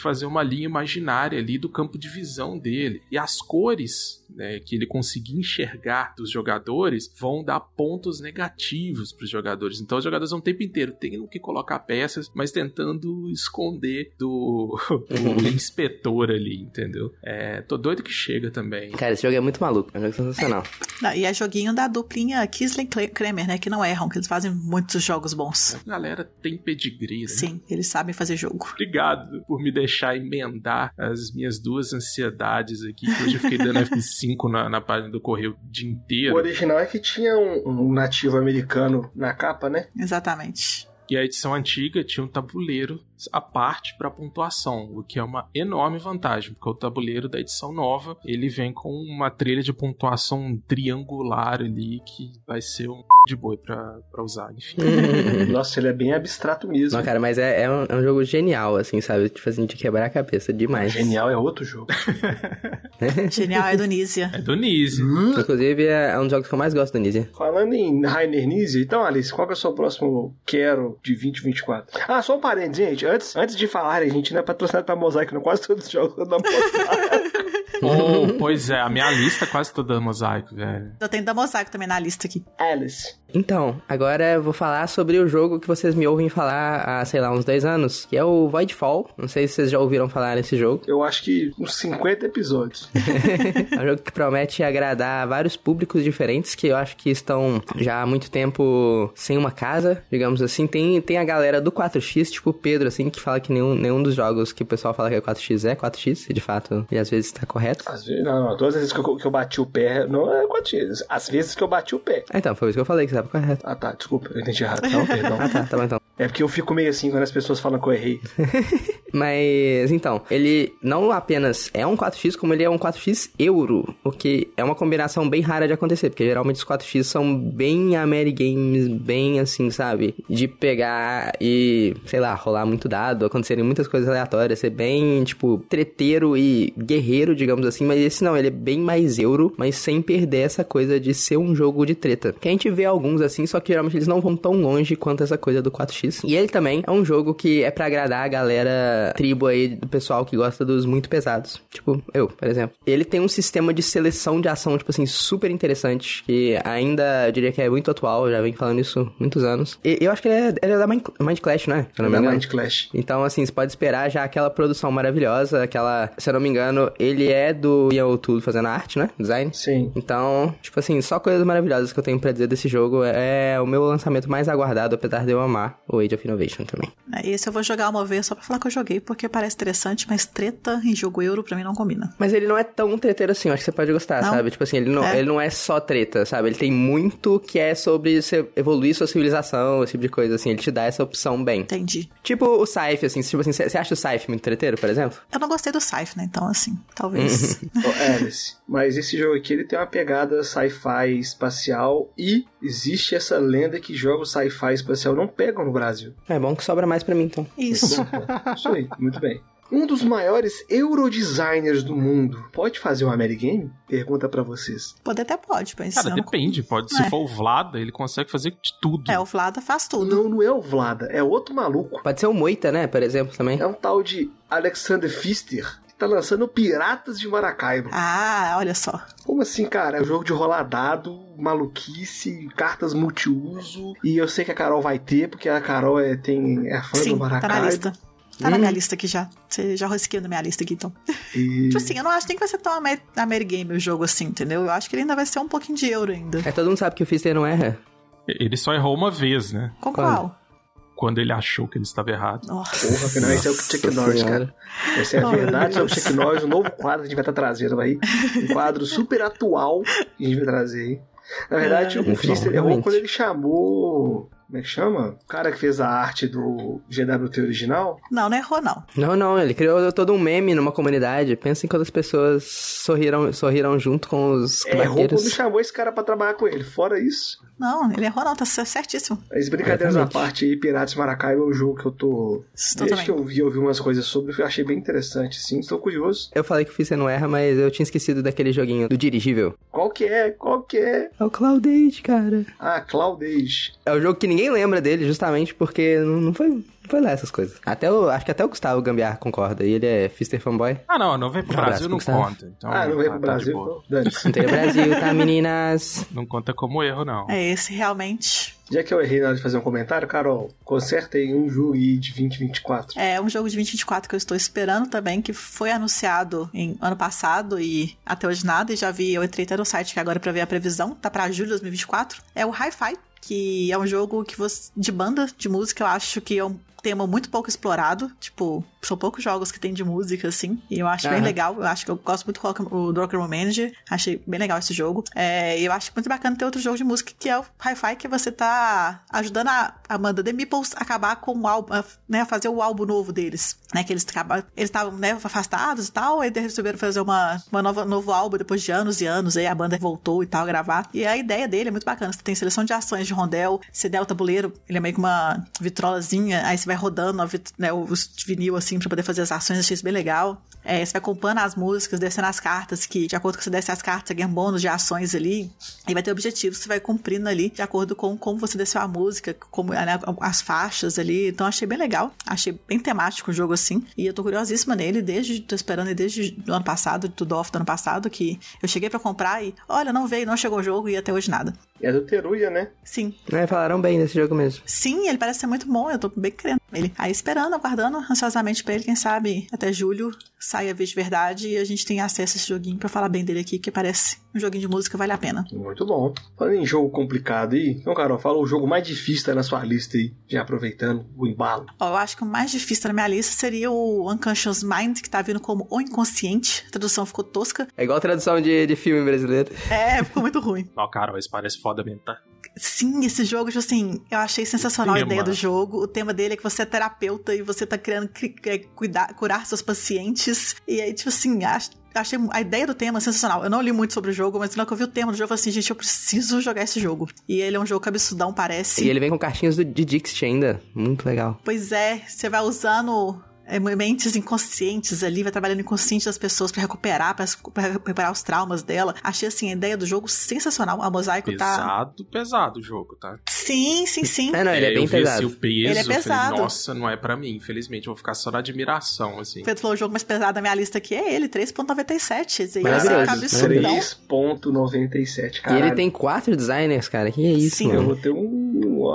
Speaker 3: fazer uma linha imaginária ali do campo de visão dele. E as cores né, que ele conseguir enxergar dos jogadores vão dar pontos negativos para os jogadores. Então os jogadores vão o tempo inteiro tendo que colocar peças, mas tentando esconder do, do inspetor ali, entendeu? É, tô doido que chega também.
Speaker 4: Cara, esse jogo é muito maluco. É um jogo sensacional.
Speaker 2: Não, e é joguinho da duplinha Kisling Kramer, né? Que não erram, que eles fazem muitos jogos bons.
Speaker 3: A galera tem pedigree, né?
Speaker 2: Sim, eles sabem fazer jogo.
Speaker 3: Obrigado por me deixar emendar as minhas duas ansiedades aqui, que hoje eu fiquei dando F5 na, na página do correio o dia
Speaker 1: O
Speaker 3: inteiro.
Speaker 1: original é que tinha um, um nativo americano na capa, né?
Speaker 2: Exatamente.
Speaker 3: E a edição antiga tinha um tabuleiro à parte para pontuação, o que é uma enorme vantagem, porque o tabuleiro da edição nova ele vem com uma trilha de pontuação triangular ali que vai ser um de boi para usar, enfim.
Speaker 1: Nossa, ele é bem abstrato mesmo.
Speaker 4: Não, cara, mas é, é, um, é um jogo genial, assim, sabe? Tipo assim, de quebrar a cabeça demais.
Speaker 1: Genial é outro jogo.
Speaker 2: Genial é do Nízia.
Speaker 3: É do Nise.
Speaker 1: Hum?
Speaker 4: Inclusive, é, é um dos jogos que eu mais gosto do Nizia.
Speaker 1: Falando em Rainer Nise, então, Alice, qual que é o seu próximo quero de 2024? Ah, só um parênteses, gente. Antes, antes de falar, a gente não é patrocinado pra Mosaic, não. Quase todos os jogos da Mosaic.
Speaker 3: Oh, pois é, a minha lista é quase toda mosaico, velho.
Speaker 2: Eu tenho da Mosaico também na lista aqui.
Speaker 1: Alice.
Speaker 4: Então, agora eu vou falar sobre o jogo que vocês me ouvem falar há, sei lá, uns dois anos, que é o Voidfall. Não sei se vocês já ouviram falar nesse jogo.
Speaker 1: Eu acho que uns 50 episódios.
Speaker 4: é um jogo que promete agradar vários públicos diferentes que eu acho que estão já há muito tempo sem uma casa, digamos assim. Tem, tem a galera do 4x, tipo o Pedro, assim, que fala que nenhum, nenhum dos jogos que o pessoal fala que é 4x é 4x, e de fato, ele às vezes está correto.
Speaker 1: Às vezes, não, não. Todas as vezes que eu, que eu bati o pé, não é quantias. Às vezes que eu bati o pé.
Speaker 4: Ah, então, foi isso que eu falei, que estava correto.
Speaker 1: Ah, tá, desculpa, eu entendi errado. Não, perdão.
Speaker 4: Ah, tá, tá bom então.
Speaker 1: É porque eu fico meio assim quando as pessoas falam que eu errei.
Speaker 4: Mas, então, ele não apenas é um 4x, como ele é um 4x euro, o que é uma combinação bem rara de acontecer, porque geralmente os 4x são bem Amerigames, bem assim, sabe? De pegar e, sei lá, rolar muito dado, acontecerem muitas coisas aleatórias, ser bem, tipo, treteiro e guerreiro, digamos assim, mas esse não, ele é bem mais euro, mas sem perder essa coisa de ser um jogo de treta. Que a gente vê alguns assim, só que geralmente eles não vão tão longe quanto essa coisa do 4x. E ele também é um jogo que é pra agradar a galera tribo aí do pessoal que gosta dos muito pesados. Tipo, eu, por exemplo. Ele tem um sistema de seleção de ação, tipo assim, super interessante, que ainda eu diria que é muito atual, já vem falando isso há muitos anos. E eu acho que ele é, ele é da Mind, Mind Clash, né?
Speaker 1: Se não me engano. Mind Clash.
Speaker 4: Então, assim, você pode esperar já aquela produção maravilhosa, aquela, se eu não me engano, ele é do Ian O'Toole fazendo arte, né? Design.
Speaker 1: Sim.
Speaker 4: Então, tipo assim, só coisas maravilhosas que eu tenho pra dizer desse jogo. É o meu lançamento mais aguardado, apesar de eu amar o Age of Innovation também.
Speaker 2: É, esse eu vou jogar uma vez só pra falar que eu joguei, porque parece interessante, mas treta em jogo euro pra mim não combina.
Speaker 4: Mas ele não é tão treteiro assim, eu acho que você pode gostar,
Speaker 2: Não?
Speaker 4: sabe? Tipo assim, ele não
Speaker 2: É.
Speaker 4: ele não é só treta, sabe? Ele tem muito que é sobre você evoluir sua civilização, esse tipo de coisa, assim. Ele te dá essa opção bem.
Speaker 2: Entendi.
Speaker 4: Tipo o Scythe, assim. Tipo assim, você acha o Scythe muito treteiro, por exemplo?
Speaker 2: Eu não gostei do Scythe, né? Então, assim, talvez.
Speaker 1: Ô, Alice, mas esse jogo aqui ele tem uma pegada sci-fi espacial e existe essa lenda que jogos sci-fi espacial não pegam no Brasil.
Speaker 4: É bom que sobra mais pra mim, então.
Speaker 2: Isso.
Speaker 1: Isso aí, muito bem. Um dos maiores eurodesigners do mundo pode fazer um Amerigame? Pergunta pra vocês.
Speaker 2: Poder até pode, mas.
Speaker 3: Cara,
Speaker 2: não-
Speaker 3: depende. Pode,
Speaker 2: É.
Speaker 3: se for o Vlada, ele consegue fazer de tudo.
Speaker 2: É, o Vlada faz tudo.
Speaker 1: Não, não é o Vlada, é outro maluco.
Speaker 4: Pode ser o Moita, né? Por exemplo, também.
Speaker 1: É um tal de Alexander Pfister tá lançando Piratas de Maracaibo.
Speaker 2: Ah, olha só.
Speaker 1: Como assim, cara? É um jogo de rolar dado, maluquice, cartas multiuso. E eu sei que a Carol vai ter, porque a Carol é, tem, é fã
Speaker 2: Sim,
Speaker 1: do
Speaker 2: tá
Speaker 1: Maracaibo.
Speaker 2: na lista. Tá na
Speaker 4: Hum.
Speaker 2: minha lista aqui já. Você já rosqueou na minha lista aqui, então.
Speaker 1: E...
Speaker 2: Tipo assim, eu não acho nem que vai ser tão Amer Amerigame o jogo assim, entendeu? Eu acho que ele ainda vai ser um pouquinho de euro ainda.
Speaker 4: É, todo mundo sabe que o Fister não erra.
Speaker 3: Ele só errou uma vez, né?
Speaker 2: Com
Speaker 4: Quando?
Speaker 2: qual?
Speaker 3: Quando ele achou que ele estava errado.
Speaker 2: Nossa.
Speaker 1: Porra, afinal, esse é o Chuck Norris, cara. Essa é a
Speaker 2: Oh,
Speaker 1: verdade sobre o. Chuck Norris, um novo quadro que a gente vai estar trazendo aí. Um quadro super atual que a gente vai trazer aí. Na verdade,
Speaker 2: É.
Speaker 1: o Pfister errou
Speaker 4: Realmente.
Speaker 1: quando ele chamou. Como é que chama? O cara que fez a arte do GWT original.
Speaker 2: Não, não errou, não.
Speaker 4: Não, não, ele criou todo um meme numa comunidade. Pensa em quantas pessoas sorriram, sorriram junto com os
Speaker 1: Errou
Speaker 4: vaqueiros.
Speaker 1: quando chamou esse cara pra trabalhar com ele. Fora isso,
Speaker 2: Não, ele errou, não. Tá certíssimo.
Speaker 1: as brincadeiras à parte aí, Piratas Maracaibo é um jogo que eu tô.
Speaker 2: Estou
Speaker 1: Desde
Speaker 2: também.
Speaker 1: que eu vi, eu vi umas coisas sobre, eu achei bem interessante, sim. Estou curioso.
Speaker 4: Eu falei que o Fister não erra, mas eu tinha esquecido daquele joguinho do dirigível.
Speaker 1: Qual que é? Qual que é?
Speaker 4: É o Cloud Age, cara.
Speaker 1: Ah, Cloud Age.
Speaker 4: É o jogo que ninguém lembra dele, justamente porque não foi, foi lá essas coisas. Até o, acho que até o Gustavo Gambiar concorda, e ele é Fister fanboy.
Speaker 3: Ah, não, não veio pro
Speaker 4: Um
Speaker 3: Brasil, não
Speaker 4: Gustavo.
Speaker 3: conta. Então,
Speaker 1: ah, não veio
Speaker 3: tá-
Speaker 1: pro
Speaker 3: tá
Speaker 1: Brasil, então dane-se.
Speaker 4: Não tem Brasil, tá, meninas?
Speaker 3: Não conta como erro, não.
Speaker 2: É esse, realmente.
Speaker 1: Já que eu errei na hora de fazer um comentário, Carol, conserta aí um jogo de 2024.
Speaker 2: É um jogo de 2024 que eu estou esperando também, que foi anunciado em ano passado e até hoje nada. E já vi, eu entrei até no site que agora pra ver a previsão, tá pra julho de 2024. É o Hi-Fi, que é um jogo que você, de banda de música, eu acho que é um tema muito pouco explorado. Tipo, são poucos jogos que tem de música, assim. E eu acho bem
Speaker 4: Aham.
Speaker 2: legal. Eu acho que eu gosto muito do Rock- o Rock and Roll Manager. Achei bem legal esse jogo. É, e eu acho muito bacana ter outro jogo de música que é o Hi-Fi, que você tá ajudando a, a banda The Meeples a acabar com o álbum, né, a fazer o álbum novo deles. Né, que eles acabaram- eles estavam né, afastados e tal, aí eles resolveram fazer uma, uma nova, novo álbum depois de anos e anos. Aí a banda voltou e tal a gravar. E a ideia dele é muito bacana. Você tem seleção de ações de rondel, você der o tabuleiro, ele é meio que uma vitrolazinha, aí você vai rodando a vit- né, os vinil assim pra poder fazer as ações, achei isso bem legal. É, você vai comprando as músicas, descendo as cartas, que de acordo com que você desce as cartas, você ganha bônus de ações ali. E vai ter objetivos que você vai cumprindo ali, de acordo com como você desceu a música, como né, as faixas ali. Então achei bem legal. Achei bem temático o jogo assim. E eu tô curiosíssima nele, desde, tô esperando desde o ano passado, tudo off do ano passado, que eu cheguei pra comprar e, olha, não veio, não chegou o jogo e até hoje nada.
Speaker 1: É do Teruya, né?
Speaker 2: Sim,
Speaker 4: É, falaram bem desse jogo mesmo.
Speaker 2: Sim, ele parece ser muito bom, eu tô bem querendo ele. Aí esperando, aguardando ansiosamente pra ele, quem sabe até julho saia Vez de Verdade e a gente tem acesso a esse joguinho pra falar bem dele aqui, que parece um joguinho de música, vale a pena.
Speaker 1: Muito bom. Falando em jogo complicado aí, então, Carol, fala o jogo mais difícil tá na sua lista aí, já aproveitando o embalo.
Speaker 2: Ó, eu acho que o mais difícil na minha lista seria o Unconscious Mind, que tá vindo como O Inconsciente. A tradução ficou tosca.
Speaker 4: É igual tradução de, de filme brasileiro.
Speaker 2: É, ficou muito ruim.
Speaker 3: Não, cara, isso parece foda mesmo, tá?
Speaker 2: Sim, esse jogo, tipo assim, eu achei sensacional a ideia do jogo. O tema dele é que você é terapeuta e você tá querendo é, cuidar, curar seus pacientes. E aí, tipo assim, acho. Achei a ideia do tema sensacional. Eu não li muito sobre o jogo, mas na hora que eu vi o tema do jogo, eu falei assim, gente, eu preciso jogar esse jogo. E ele é um jogo cabeçudão, parece.
Speaker 4: E ele vem com cartinhas do, de Dixit ainda. Muito legal.
Speaker 2: Pois é, você vai usando é, mentes inconscientes ali, vai trabalhando inconsciente das pessoas para recuperar, para recuperar os traumas dela. Achei assim a ideia do jogo sensacional. A Mosaico
Speaker 3: pesado,
Speaker 2: tá
Speaker 3: pesado, pesado o jogo, tá?
Speaker 2: Sim, sim, sim.
Speaker 4: É, não, ele é,
Speaker 3: é
Speaker 4: bem
Speaker 3: eu vi,
Speaker 4: pesado.
Speaker 3: Assim, o peso,
Speaker 2: Ele é pesado.
Speaker 3: Falei, Nossa, não é para mim, infelizmente, eu vou ficar só na admiração, assim.
Speaker 2: Pedro falou o jogo mais pesado da minha lista aqui é ele, 3.97.
Speaker 4: Maravilhoso,
Speaker 2: Absurdo.
Speaker 1: 3.97,
Speaker 4: E
Speaker 1: caralho.
Speaker 4: ele tem quatro designers, cara. Que é isso,
Speaker 2: Sim.
Speaker 1: Eu
Speaker 4: mano?
Speaker 1: vou ter um, um,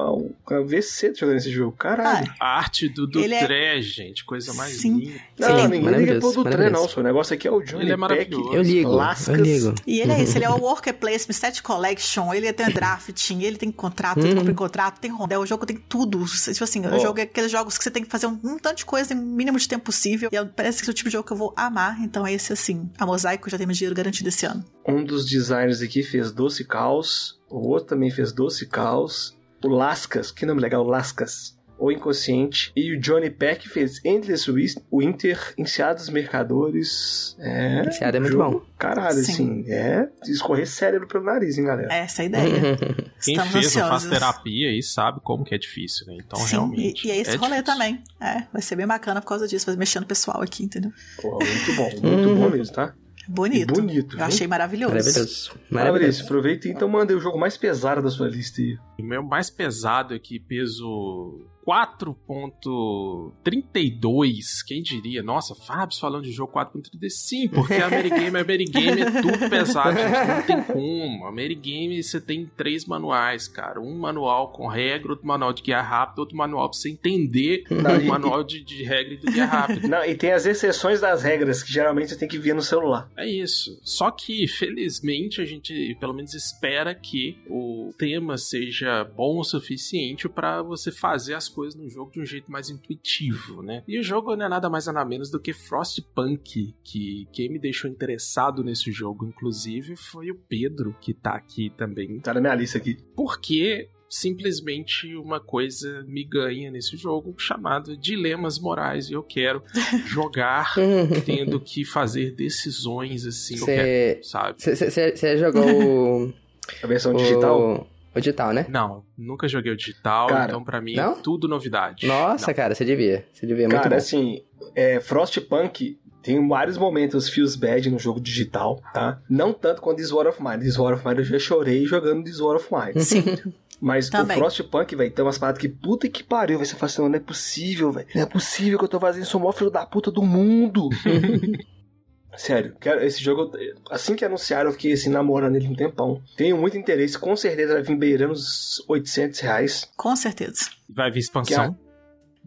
Speaker 1: um AVC jogando esse jogo, caralho.
Speaker 2: Ah,
Speaker 3: A arte do, do
Speaker 2: é-
Speaker 3: gente, coisa mais
Speaker 2: Sim.
Speaker 3: linda.
Speaker 1: Não,
Speaker 2: Sim,
Speaker 1: ninguém liga
Speaker 4: maravilhoso,
Speaker 1: pro do trem,
Speaker 4: maravilhoso.
Speaker 1: não. O negócio aqui é o Johnny
Speaker 3: Ele é
Speaker 1: Peck.
Speaker 4: Eu ligo,
Speaker 1: Lascas.
Speaker 4: eu ligo.
Speaker 2: E ele é isso, ele é o Worker Placement, Set Collection, ele tem drafting, ele tem contrato, ele
Speaker 4: Uhum.
Speaker 2: compra em contrato, tem rondel, o jogo tem tudo. Tipo assim, o
Speaker 1: Ó.
Speaker 2: jogo é aqueles jogos que você tem que fazer um, um tanto de coisa em o mínimo de tempo possível. E é- parece que é o tipo de jogo que eu vou amar. Então esse, assim, a Mosaico já tem meu dinheiro garantido esse ano.
Speaker 1: Um dos designers aqui fez Doce Caos, o outro também fez Doce Caos, o Lascas, que nome legal, Lascas, o Inconsciente, e o Johnny Peck fez Endless Winter, Iniciados Mercadores. É.
Speaker 4: Iniciado é muito
Speaker 1: jogo,
Speaker 4: bom.
Speaker 1: Caralho,
Speaker 2: Sim.
Speaker 1: assim, é escorrer cérebro pelo nariz, hein, galera.
Speaker 2: Essa é a ideia.
Speaker 3: Quem
Speaker 2: Estamos
Speaker 3: fez ou faz
Speaker 2: ansiosos.
Speaker 3: terapia aí sabe como que é difícil, né? Então,
Speaker 2: Sim,
Speaker 3: realmente.
Speaker 2: e, e é esse rolê
Speaker 3: difícil.
Speaker 2: também. É, vai ser bem bacana por causa disso, vai mexendo o pessoal aqui, entendeu?
Speaker 1: Pô, muito bom, muito bom mesmo, tá?
Speaker 2: Bonito.
Speaker 1: E bonito,
Speaker 2: Eu
Speaker 1: viu?
Speaker 2: achei maravilhoso.
Speaker 4: Maravilhoso.
Speaker 1: Maravilhoso.
Speaker 4: Maravilhoso.
Speaker 1: Aproveita e então manda o jogo mais pesado da sua lista aí.
Speaker 3: O meu mais pesado aqui, peso 4.32, quem diria? Nossa, Fábio falando de jogo 4.32. Sim, porque a Amerigame, a Amerigame é tudo pesado, gente, não tem como. A Amerigame, você tem três manuais, cara. Um manual com regra, outro manual de guia rápido, outro manual pra você entender
Speaker 1: Não,
Speaker 3: o
Speaker 1: e-
Speaker 3: manual de, de regra e do guia rápido.
Speaker 1: Não, e tem as exceções das regras que geralmente você tem que ver no celular.
Speaker 3: É isso. Só que, felizmente, a gente pelo menos espera que o tema seja bom o suficiente pra você fazer as coisas no jogo de um jeito mais intuitivo, né? E o jogo não é nada mais nada menos do que Frostpunk, que quem me deixou interessado nesse jogo, inclusive, foi o Pedro, que tá aqui também.
Speaker 1: Tá na minha lista aqui.
Speaker 3: Porque simplesmente uma coisa me ganha nesse jogo chamado dilemas morais e eu quero jogar tendo que fazer decisões assim, eu quero,
Speaker 4: Você
Speaker 3: sabe?
Speaker 4: você jogou o,
Speaker 1: A versão digital.
Speaker 4: O, digital, né?
Speaker 3: Não, nunca joguei o digital,
Speaker 1: Cara,
Speaker 3: então pra mim
Speaker 4: não?
Speaker 3: é tudo novidade.
Speaker 4: Nossa,
Speaker 3: Não.
Speaker 4: cara, você devia. Você devia, é muito
Speaker 1: Cara,
Speaker 4: bom.
Speaker 1: assim, é, Frostpunk tem vários momentos feels bad no jogo digital, tá? Não tanto quanto This War of Mine. This War of Mine eu já chorei jogando This War of Mine.
Speaker 2: Sim.
Speaker 1: Mas
Speaker 2: Também.
Speaker 1: o Frostpunk, velho, tem umas paradas que puta que pariu. Você fala assim, não, não é possível, velho. Não é possível que eu tô fazendo isso, o maior filho da puta do mundo. Sério, quero, esse jogo, assim que anunciaram, eu fiquei assim, namorando ele um tempão. Tenho muito interesse, com certeza vai vir beirando os 800 reais.
Speaker 2: Com certeza.
Speaker 3: Vai vir expansão?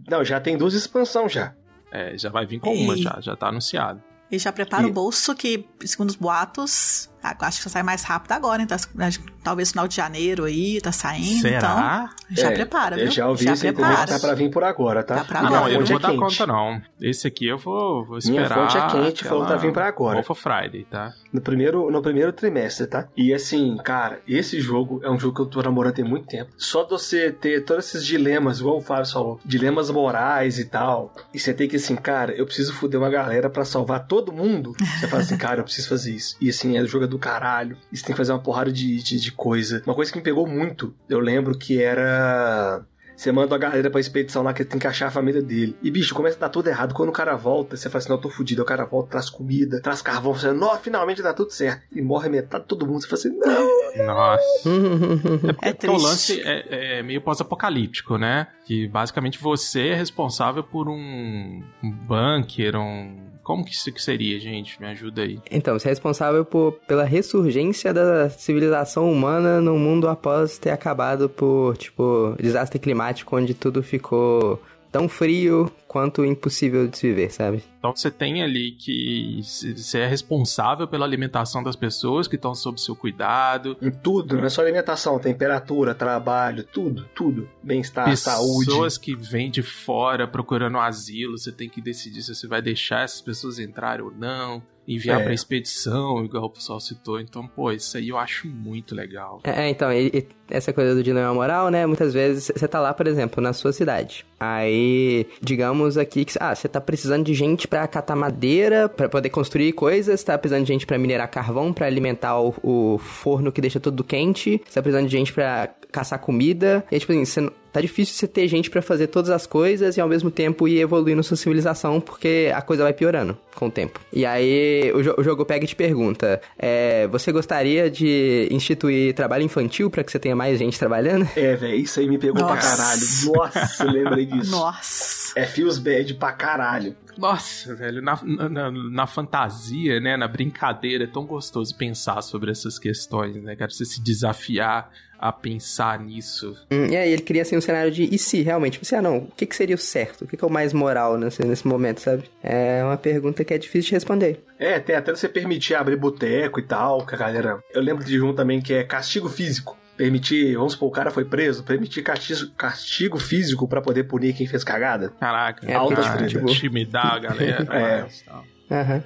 Speaker 1: Não, já tem duas expansões já.
Speaker 3: É, já vai vir com uma
Speaker 2: E-
Speaker 3: já, já tá anunciado.
Speaker 2: E já prepara
Speaker 1: E-
Speaker 2: o bolso que, segundo os boatos, acho que sai mais rápido agora, então que talvez final de janeiro aí, tá saindo.
Speaker 3: Será?
Speaker 2: Então, já
Speaker 1: É,
Speaker 2: prepara, viu?
Speaker 1: Eu já ouvi esse aí também
Speaker 2: prepara.
Speaker 1: que tá pra vir por agora, tá?
Speaker 2: Tá pra
Speaker 3: Ah,
Speaker 2: agora.
Speaker 3: não, eu não
Speaker 1: fonte
Speaker 3: vou
Speaker 1: é
Speaker 3: dar
Speaker 1: quente.
Speaker 3: conta não. Esse aqui eu vou, vou
Speaker 1: Minha
Speaker 3: esperar.
Speaker 1: fonte é quente, falou que tá vindo pra agora.
Speaker 3: Wolf of Friday, tá?
Speaker 1: No primeiro, no primeiro trimestre, tá? E assim, cara, esse jogo é um jogo que eu tô namorando tem muito tempo. Só de você ter todos esses dilemas, igual o Fábio falou, dilemas morais e tal. E você tem que assim, cara, eu preciso foder uma galera pra salvar todo mundo. Você fala assim, cara, eu preciso fazer isso. E assim, é o jogo é do caralho. E você tem que fazer uma porrada de, de, de coisa. Uma coisa que me pegou muito, eu lembro que era. Você manda uma galera pra expedição lá que tem que achar a família dele. E, bicho, começa a dar tudo errado. Quando o cara volta, você fala assim, não, eu tô fudido. Aí o cara volta, traz comida, traz carvão. Você fala, não, finalmente dá tudo certo. E morre metade de todo mundo. Você fala assim, não.
Speaker 3: Nossa.
Speaker 2: É
Speaker 3: É porque o lance é, é meio pós-apocalíptico, né? Que basicamente você é responsável por um, um bunker, um. Como que isso que seria, gente? Me ajuda aí.
Speaker 4: Então, você é responsável por, pela ressurgência da civilização humana no mundo após ter acabado por, tipo, desastre climático, onde tudo ficou tão frio quanto impossível de se viver, sabe?
Speaker 3: Então você tem ali que você é responsável pela alimentação das pessoas que estão sob seu cuidado.
Speaker 1: Em tudo, não é só alimentação, temperatura, trabalho, tudo, tudo. Bem-estar, saúde.
Speaker 3: Pessoas que vêm de fora procurando asilo, você tem que decidir se você vai deixar essas pessoas entrarem ou não. Enviar
Speaker 1: É.
Speaker 3: pra expedição, igual o pessoal citou. Então, pô, isso aí eu acho muito legal.
Speaker 4: É, então, e- essa coisa do dilema moral, né? Muitas vezes você tá lá, por exemplo, na sua cidade. Aí, digamos aqui que ah, você tá precisando de gente pra catar madeira, pra poder construir coisas, tá precisando de gente pra minerar carvão, pra alimentar o, o forno que deixa tudo quente, você tá precisando de gente pra caçar comida. E tipo assim, você Tá difícil você ter gente para fazer todas as coisas e ao mesmo tempo ir evoluindo sua civilização, porque a coisa vai piorando com o tempo. E aí o, jo o jogo pega e te pergunta: é, você gostaria de instituir trabalho infantil para que você tenha mais gente trabalhando?
Speaker 1: É, velho, isso aí me pegou Nossa. pra caralho. Nossa, lembrei disso.
Speaker 2: Nossa.
Speaker 1: É feels bad pra caralho.
Speaker 3: Nossa, velho, na, na, na, fantasia, né, na brincadeira, é tão gostoso pensar sobre essas questões, né, cara? Você se desafiar a pensar nisso.
Speaker 4: Hum, e aí ele cria assim um cenário de e se realmente? Você, ah não, o que, que seria o certo? O que, que é o mais moral nesse, nesse momento, sabe? É uma pergunta que é difícil de responder.
Speaker 1: É, tem até você permitir abrir boteco e tal, que a galera. Eu lembro de um também que é castigo físico permitir, vamos supor, o cara foi preso, permitir castigo, castigo físico para poder punir quem fez cagada.
Speaker 3: Caraca,
Speaker 1: é, altas ah,
Speaker 3: tipo, intimidar a galera.
Speaker 1: é.
Speaker 4: Aham.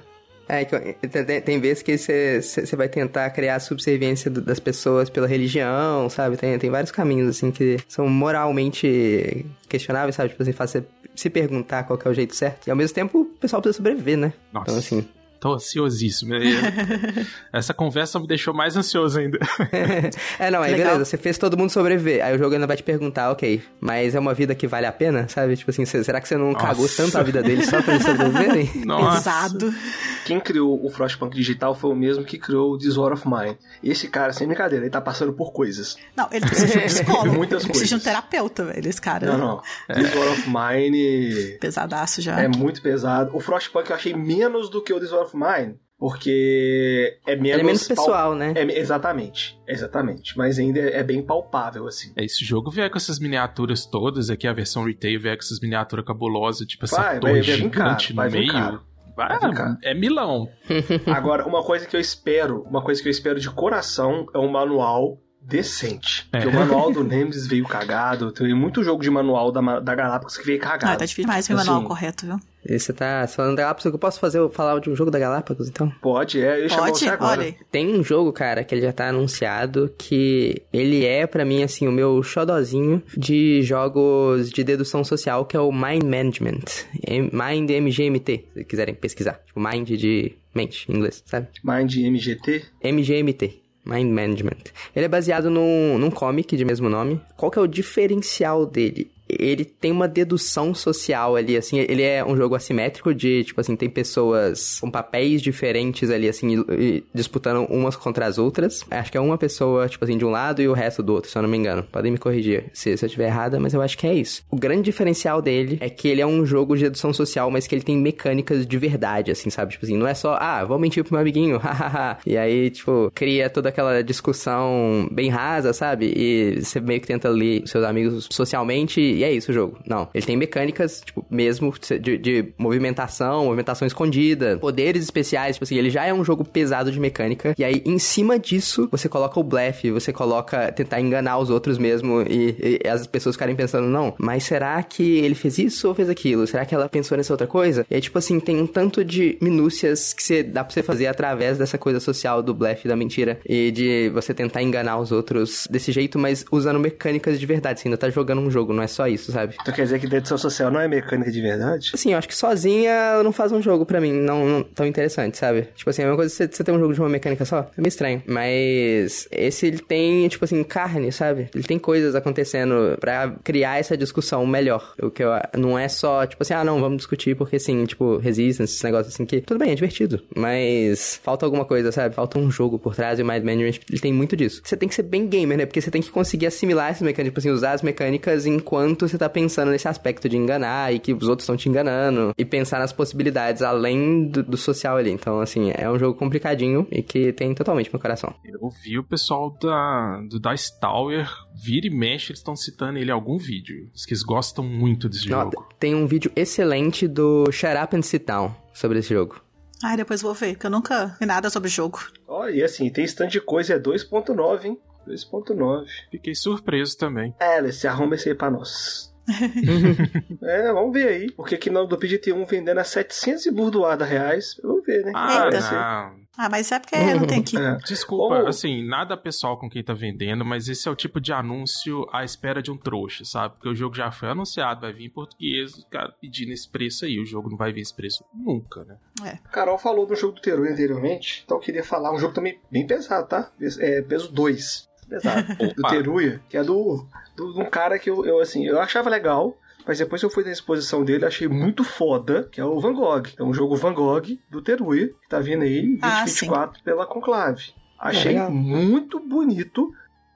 Speaker 4: É, tem, tem vezes que você vai tentar criar a subserviência das pessoas pela religião, sabe? Tem, tem vários caminhos, assim, que são moralmente questionáveis, sabe? Tipo assim, faz você se perguntar qual é o jeito certo. E ao mesmo tempo, o pessoal precisa sobreviver, né?
Speaker 3: Nossa. Então, assim, Tô ansiosíssimo. Essa conversa me deixou mais ansioso ainda.
Speaker 4: é, não, aí Legal. beleza, você fez todo mundo sobreviver. Aí o jogo ainda vai te perguntar, ok, mas é uma vida que vale a pena, sabe? Tipo assim, será que você não Nossa. cagou tanto a vida dele só pra eles sobreviverem?
Speaker 2: Nossa. Pesado.
Speaker 1: Quem criou o Frostpunk digital foi o mesmo que criou o This War of Mine. Esse cara, sem brincadeira, ele tá passando por coisas.
Speaker 2: Não, ele precisa de um psicólogo. Muitas ele precisa de um terapeuta, velho, esse cara.
Speaker 1: Não, não. É. This War of Mine...
Speaker 2: Pesadaço já.
Speaker 1: É muito pesado. O Frostpunk eu achei menos do que o This War of Mine, porque é menos,
Speaker 4: é menos pessoal, pal... né?
Speaker 1: É, exatamente, exatamente. Mas ainda é bem palpável, assim.
Speaker 3: É, esse jogo vier com essas miniaturas todas, aqui a versão retail vier com essas miniaturas cabulosas, tipo essa vai, torre vai, vai gigante no meio. Vai, é Milão.
Speaker 1: Agora, uma coisa que eu espero, uma coisa que eu espero de coração é um manual decente. É. Porque o manual do Nemesis veio cagado. Tem muito jogo de manual da, da Galápagos que veio cagado.
Speaker 2: Ah, tá difícil mais ver o assim, manual correto, viu?
Speaker 4: E você tá falando da Galápagos, eu posso fazer, falar de um jogo da Galápagos, então?
Speaker 1: Pode, é, eu Pode, você agora. Olha.
Speaker 4: Tem um jogo, cara, que ele já tá anunciado, que ele é, para mim, assim, o meu xodozinho de jogos de dedução social, que é o Mind Management. Mind MGMT, se quiserem pesquisar. Tipo, Mind de mente, em inglês, sabe?
Speaker 1: Mind MGT?
Speaker 4: MGMT. Mind Management. Ele é baseado num, num comic de mesmo nome. Qual que é o diferencial dele? Ele tem uma dedução social ali, assim, ele é um jogo assimétrico de, tipo assim, tem pessoas com papéis diferentes ali, assim, disputando umas contra as outras. Acho que é uma pessoa, tipo assim, de um lado e o resto do outro, se eu não me engano. Podem me corrigir se, se eu estiver errada, mas eu acho que é isso. O grande diferencial dele é que ele é um jogo de dedução social, mas que ele tem mecânicas de verdade, assim, sabe? Tipo assim, não é só, ah, vou mentir pro meu amiguinho, hahaha. e aí, tipo, cria toda aquela discussão bem rasa, sabe? E você meio que tenta ler seus amigos socialmente e é isso o jogo. Não. Ele tem mecânicas, tipo, mesmo de, de movimentação, movimentação escondida, poderes especiais, tipo assim, ele já é um jogo pesado de mecânica. E aí, em cima disso, você coloca o blefe, você coloca tentar enganar os outros mesmo e, e as pessoas ficarem pensando, não, mas será que ele fez isso ou fez aquilo? Será que ela pensou nessa outra coisa? E aí, tipo assim, tem um tanto de minúcias que dá pra você fazer através dessa coisa social do blefe, da mentira e de você tentar enganar os outros desse jeito, mas usando mecânicas de verdade. Você ainda tá jogando um jogo, não é só isso, sabe?
Speaker 1: Tu quer dizer que dedução social não é mecânica de verdade?
Speaker 4: Assim, eu acho que sozinha não faz um jogo para mim não, não, tão interessante, sabe? Tipo assim, é uma coisa você, você ter um jogo de uma mecânica só, é meio estranho. Mas esse ele tem, tipo assim, carne, sabe? Ele tem coisas acontecendo para criar essa discussão melhor. O que eu, não é só, tipo assim, ah, não, vamos discutir porque sim, tipo, resistance, esses negócios assim que tudo bem, é divertido, mas falta alguma coisa, sabe? Falta um jogo por trás e o Mind Management, ele tem muito disso. Você tem que ser bem gamer, né? Porque você tem que conseguir assimilar essas mecânicas, tipo assim, usar as mecânicas enquanto você tá pensando nesse aspecto de enganar e que os outros estão te enganando e pensar nas possibilidades além do, do, social ali. Então, assim, é um jogo complicadinho e que tem totalmente meu coração.
Speaker 3: Eu vi o pessoal da, do Dice Tower vira e mexe, eles estão citando ele em algum vídeo. Diz que eles gostam muito desse Não, jogo.
Speaker 4: Tem um vídeo excelente do Shut Up and Sit Down sobre esse jogo.
Speaker 2: Ai, depois vou ver, porque eu nunca vi nada sobre o jogo.
Speaker 1: Olha, e assim, tem stand de coisa, é 2.9, hein? 2.9.
Speaker 3: Fiquei surpreso também.
Speaker 1: É, Alice, arruma esse aí pra nós. é, vamos ver aí. Porque aqui no do PGT1 vendendo a 700 e burdoada reais. Vamos ver, né?
Speaker 3: Ah, não.
Speaker 2: Ah, mas é porque não tem que. É.
Speaker 3: Desculpa, Como... assim, nada pessoal com quem tá vendendo, mas esse é o tipo de anúncio à espera de um trouxa, sabe? Porque o jogo já foi anunciado, vai vir em português, o cara pedindo esse preço aí. O jogo não vai vir esse preço nunca, né?
Speaker 1: É. Carol falou do jogo do Teru anteriormente, então eu queria falar um jogo também bem pesado, tá? É peso 2. Exato. do. Teruya, que é do, do, de um cara que eu, eu, assim, eu achava legal, mas depois que eu fui na exposição dele, achei muito foda, que é o Van Gogh. É um jogo Van Gogh do Teruya, que tá vindo aí em
Speaker 2: Ah,
Speaker 1: 2024 pela Conclave. Achei
Speaker 4: legal.
Speaker 1: muito bonito.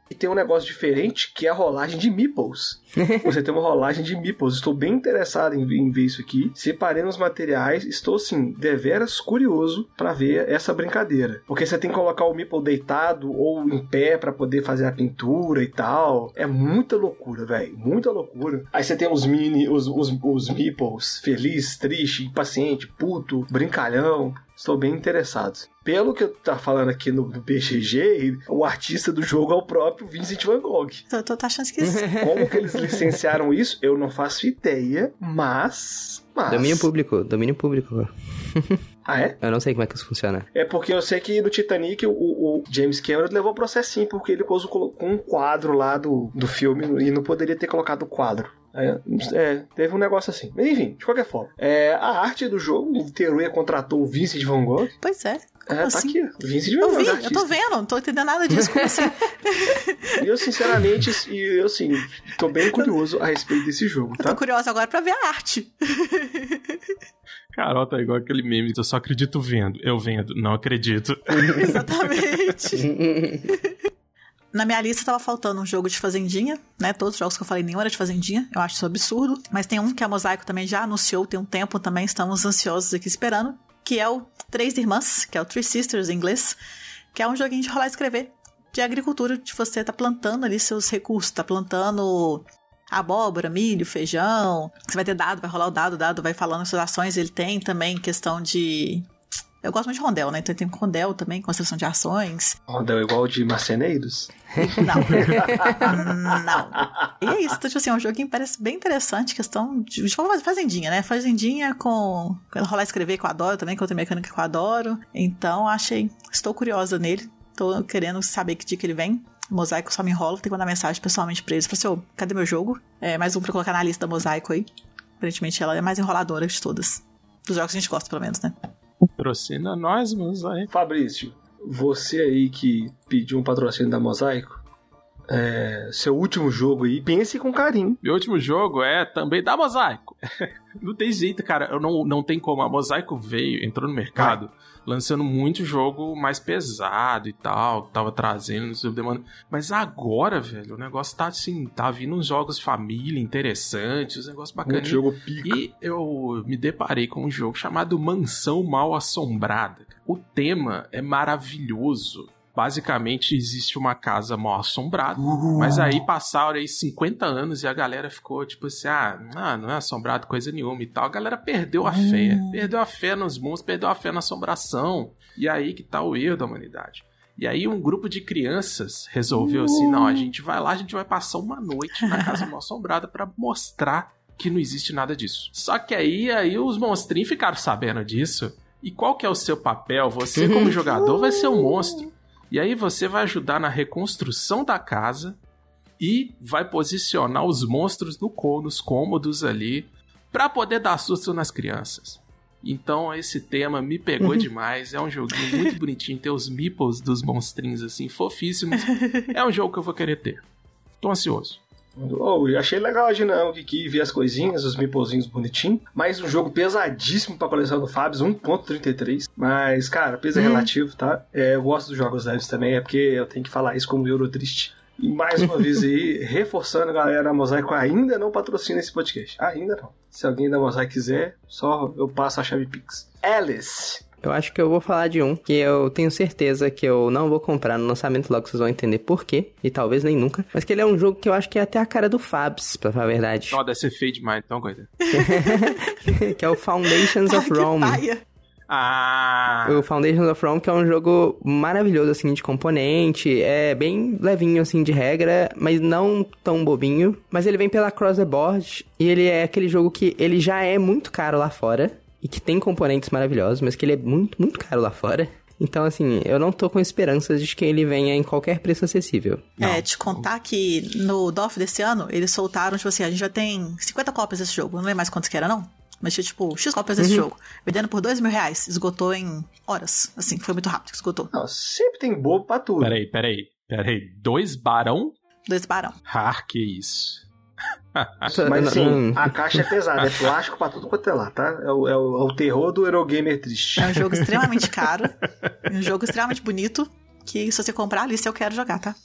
Speaker 1: E tem um negócio diferente que é a rolagem de meeples. Você tem uma rolagem de meeples. Estou bem interessado em, em ver isso aqui. Separei os materiais. Estou, assim, deveras curioso para ver essa brincadeira. Porque você tem que colocar o meeple deitado ou em pé para poder fazer a pintura e tal. É muita loucura, velho. Muita loucura. Aí você tem os mini, os, os, os meeples feliz, triste, impaciente, puto, brincalhão. Estou bem interessado. Pelo que eu tá falando aqui no, BGG, o artista do jogo é o próprio Vincent Van Gogh.
Speaker 2: Tô, tô achando esquisito.
Speaker 1: Como que eles licenciaram isso, eu não faço ideia, mas. mas...
Speaker 4: Domínio público, domínio público.
Speaker 1: Ah, é?
Speaker 4: Eu não sei como é que isso funciona.
Speaker 1: É porque eu sei que no Titanic o, o James Cameron levou processinho porque ele colocou um quadro lá do, do filme e não poderia ter colocado o quadro. É, é, teve um negócio assim. Mas enfim, de qualquer forma. É, a arte do jogo, o Teruya contratou o Vincent Van Gogh.
Speaker 2: Pois é.
Speaker 1: É, tá
Speaker 2: assim?
Speaker 1: aqui. O Vincent Van
Speaker 2: Eu
Speaker 1: Gogh,
Speaker 2: vi, eu
Speaker 1: artista.
Speaker 2: tô vendo, não tô entendendo nada disso. Como assim?
Speaker 1: E eu, sinceramente, e eu, assim, tô bem curioso a respeito desse jogo,
Speaker 2: Eu tô
Speaker 1: tá?
Speaker 2: curiosa agora pra ver a arte.
Speaker 3: Carol tá igual aquele meme. Eu só acredito vendo. Eu vendo, não acredito.
Speaker 2: Exatamente. Na minha lista tava faltando um jogo de fazendinha, né? Todos os jogos que eu falei, nenhum era de fazendinha. Eu acho isso absurdo. Mas tem um que a Mosaico também já anunciou tem um tempo também. Estamos ansiosos aqui esperando. Que é o Três Irmãs, que é o Three Sisters em inglês. Que é um joguinho de rolar e escrever. De agricultura, de você tá plantando ali seus recursos. Tá plantando abóbora, milho, feijão. Você vai ter dado, vai rolar o dado, o dado vai falando suas ações. Ele tem também questão de... Eu gosto muito de rondel, né? Então tem rondel também, construção de ações.
Speaker 1: Rodel igual de Marceneiros.
Speaker 2: Não. não. E é isso. Então, tipo assim, é um joguinho que parece bem interessante. Questão de, fazer fazendinha, né? Fazendinha com. rolar e escrever que eu adoro também, que é outra mecânica que eu adoro. Então, achei. Estou curiosa nele. Tô querendo saber que dia que ele vem. Mosaico só me enrola, tem que mandar mensagem pessoalmente pra eles. Falei assim, ô, cadê meu jogo? É, mais um pra colocar na lista da Mosaico aí. Aparentemente ela é a mais enroladora de todas. Dos jogos que a gente gosta, pelo menos, né?
Speaker 3: Patrocina nós, mosaico.
Speaker 1: Fabrício, você aí que pediu um patrocínio da Mosaico, é, seu último jogo aí, pense com carinho.
Speaker 3: Meu último jogo é também da Mosaico. não tem jeito, cara. Eu não, não tem como. A Mosaico veio, entrou no mercado, lançando muito jogo mais pesado e tal, tava trazendo sob demanda. Mas agora, velho, o negócio tá assim, tá vindo uns jogos família interessantes, uns negócios bacanas.
Speaker 1: jogo pica.
Speaker 3: E eu me deparei com um jogo chamado Mansão Mal Assombrada. O tema é maravilhoso. Basicamente, existe uma casa mal assombrada. Mas aí passaram aí 50 anos e a galera ficou tipo assim: ah, não, não é assombrado coisa nenhuma e tal. A galera perdeu a fé. Perdeu a fé nos monstros, perdeu a fé na assombração. E aí que tá o erro da humanidade. E aí um grupo de crianças resolveu assim: não, a gente vai lá, a gente vai passar uma noite na casa mal assombrada pra mostrar que não existe nada disso. Só que aí, aí os monstrinhos ficaram sabendo disso. E qual que é o seu papel? Você, como jogador, vai ser um monstro. E aí você vai ajudar na reconstrução da casa e vai posicionar os monstros no co- nos cômodos ali pra poder dar susto nas crianças. Então esse tema me pegou demais. É um joguinho muito bonitinho, tem os meeples dos monstrinhos assim, fofíssimos. É um jogo que eu vou querer ter. Tô ansioso.
Speaker 1: Oh, eu achei legal a dinâmica aqui, ver as coisinhas, os meeplezinhos bonitinhos. Mais um jogo pesadíssimo pra coleção do Fabs, 1.33. Mas, cara, peso é relativo, tá? É, eu gosto dos jogos leves também, é porque eu tenho que falar isso como Eurotriste. E mais uma vez aí, reforçando, galera, a Mosaico ainda não patrocina esse podcast. Ainda não. Se alguém da Mosaico quiser, só eu passo a chave Pix. Alice.
Speaker 4: Eu acho que eu vou falar de um que eu tenho certeza que eu não vou comprar no lançamento, logo vocês vão entender por quê, e talvez nem nunca. Mas que ele é um jogo que eu acho que é até a cara do Fabs, pra falar a verdade.
Speaker 3: Ó, deve ser feio demais, então, coisa.
Speaker 4: que é o Foundations of Rome.
Speaker 3: Ah!
Speaker 4: O Foundations of Rome, que é um jogo maravilhoso, assim, de componente. É bem levinho, assim, de regra, mas não tão bobinho. Mas ele vem pela Cross the Board, e ele é aquele jogo que ele já é muito caro lá fora. E que tem componentes maravilhosos, mas que ele é muito, muito caro lá fora. Então, assim, eu não tô com esperanças de que ele venha em qualquer preço acessível.
Speaker 2: É, te contar que no DOF desse ano, eles soltaram, tipo assim, a gente já tem 50 cópias desse jogo. Não lembro mais quantos que era, não. Mas tinha, tipo, X cópias desse jogo. Vendendo por 2 mil reais. Esgotou em horas. Assim, foi muito rápido que esgotou.
Speaker 1: Não, sempre tem bobo pra tudo.
Speaker 3: Peraí, peraí. Pera aí, dois barão?
Speaker 2: Dois barão.
Speaker 3: Ah, que isso.
Speaker 1: Mas assim, a caixa é pesada, é plástico pra tudo quanto é lá, tá? É o, é o, é o terror do Eurogamer triste.
Speaker 2: É um jogo extremamente caro, um jogo extremamente bonito, que se você comprar a lista eu quero jogar, tá?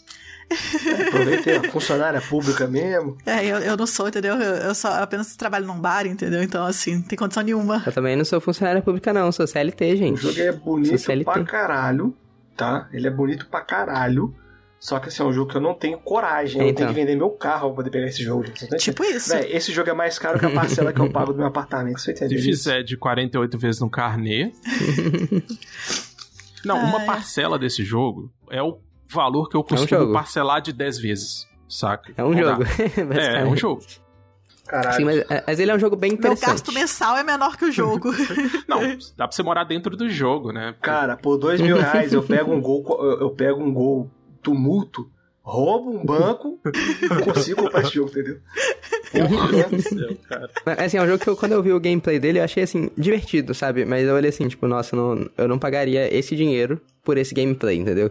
Speaker 1: Aproveitei, a funcionária pública mesmo.
Speaker 2: É, eu, eu não sou, entendeu? Eu, eu só apenas trabalho num bar, entendeu? Então, assim, não tem condição nenhuma.
Speaker 4: Eu também não sou funcionária pública, não, sou CLT,
Speaker 1: O
Speaker 4: gente.
Speaker 1: jogo é bonito
Speaker 4: CLT.
Speaker 1: pra caralho, tá? Ele é bonito pra caralho. Só que assim, é um jogo que eu não tenho coragem. Eu
Speaker 4: Então.
Speaker 1: tenho que vender meu carro pra poder pegar esse jogo. Entendendo?
Speaker 2: Tipo isso.
Speaker 1: Véi, esse jogo é mais caro que a parcela que eu pago do meu apartamento. Você
Speaker 3: Se
Speaker 1: entendeu? isso?
Speaker 3: fizer de 48 vezes no carnê. Não, uma
Speaker 2: Ai.
Speaker 3: parcela desse jogo é o valor que eu costumo
Speaker 4: jogo.
Speaker 3: parcelar de 10 vezes, saca?
Speaker 4: É um
Speaker 3: Não
Speaker 4: jogo.
Speaker 3: É, é um jogo.
Speaker 1: Caralho.
Speaker 4: Sim, mas, mas ele é um jogo bem
Speaker 2: Meu
Speaker 4: interessante.
Speaker 2: gasto mensal é menor que o jogo.
Speaker 3: Não, dá pra você morar dentro do jogo, né?
Speaker 1: Cara, por dois mil reais eu pego um gol, eu eu pego um gol tumulto, roubo um banco e consigo comprar esse jogo, entendeu?
Speaker 3: Meu Deus do céu, cara.
Speaker 4: Assim, é um jogo que eu, quando eu vi o gameplay dele, eu achei, assim, divertido, sabe? Mas eu olhei assim, tipo, nossa, não, eu não pagaria esse dinheiro por esse gameplay, entendeu?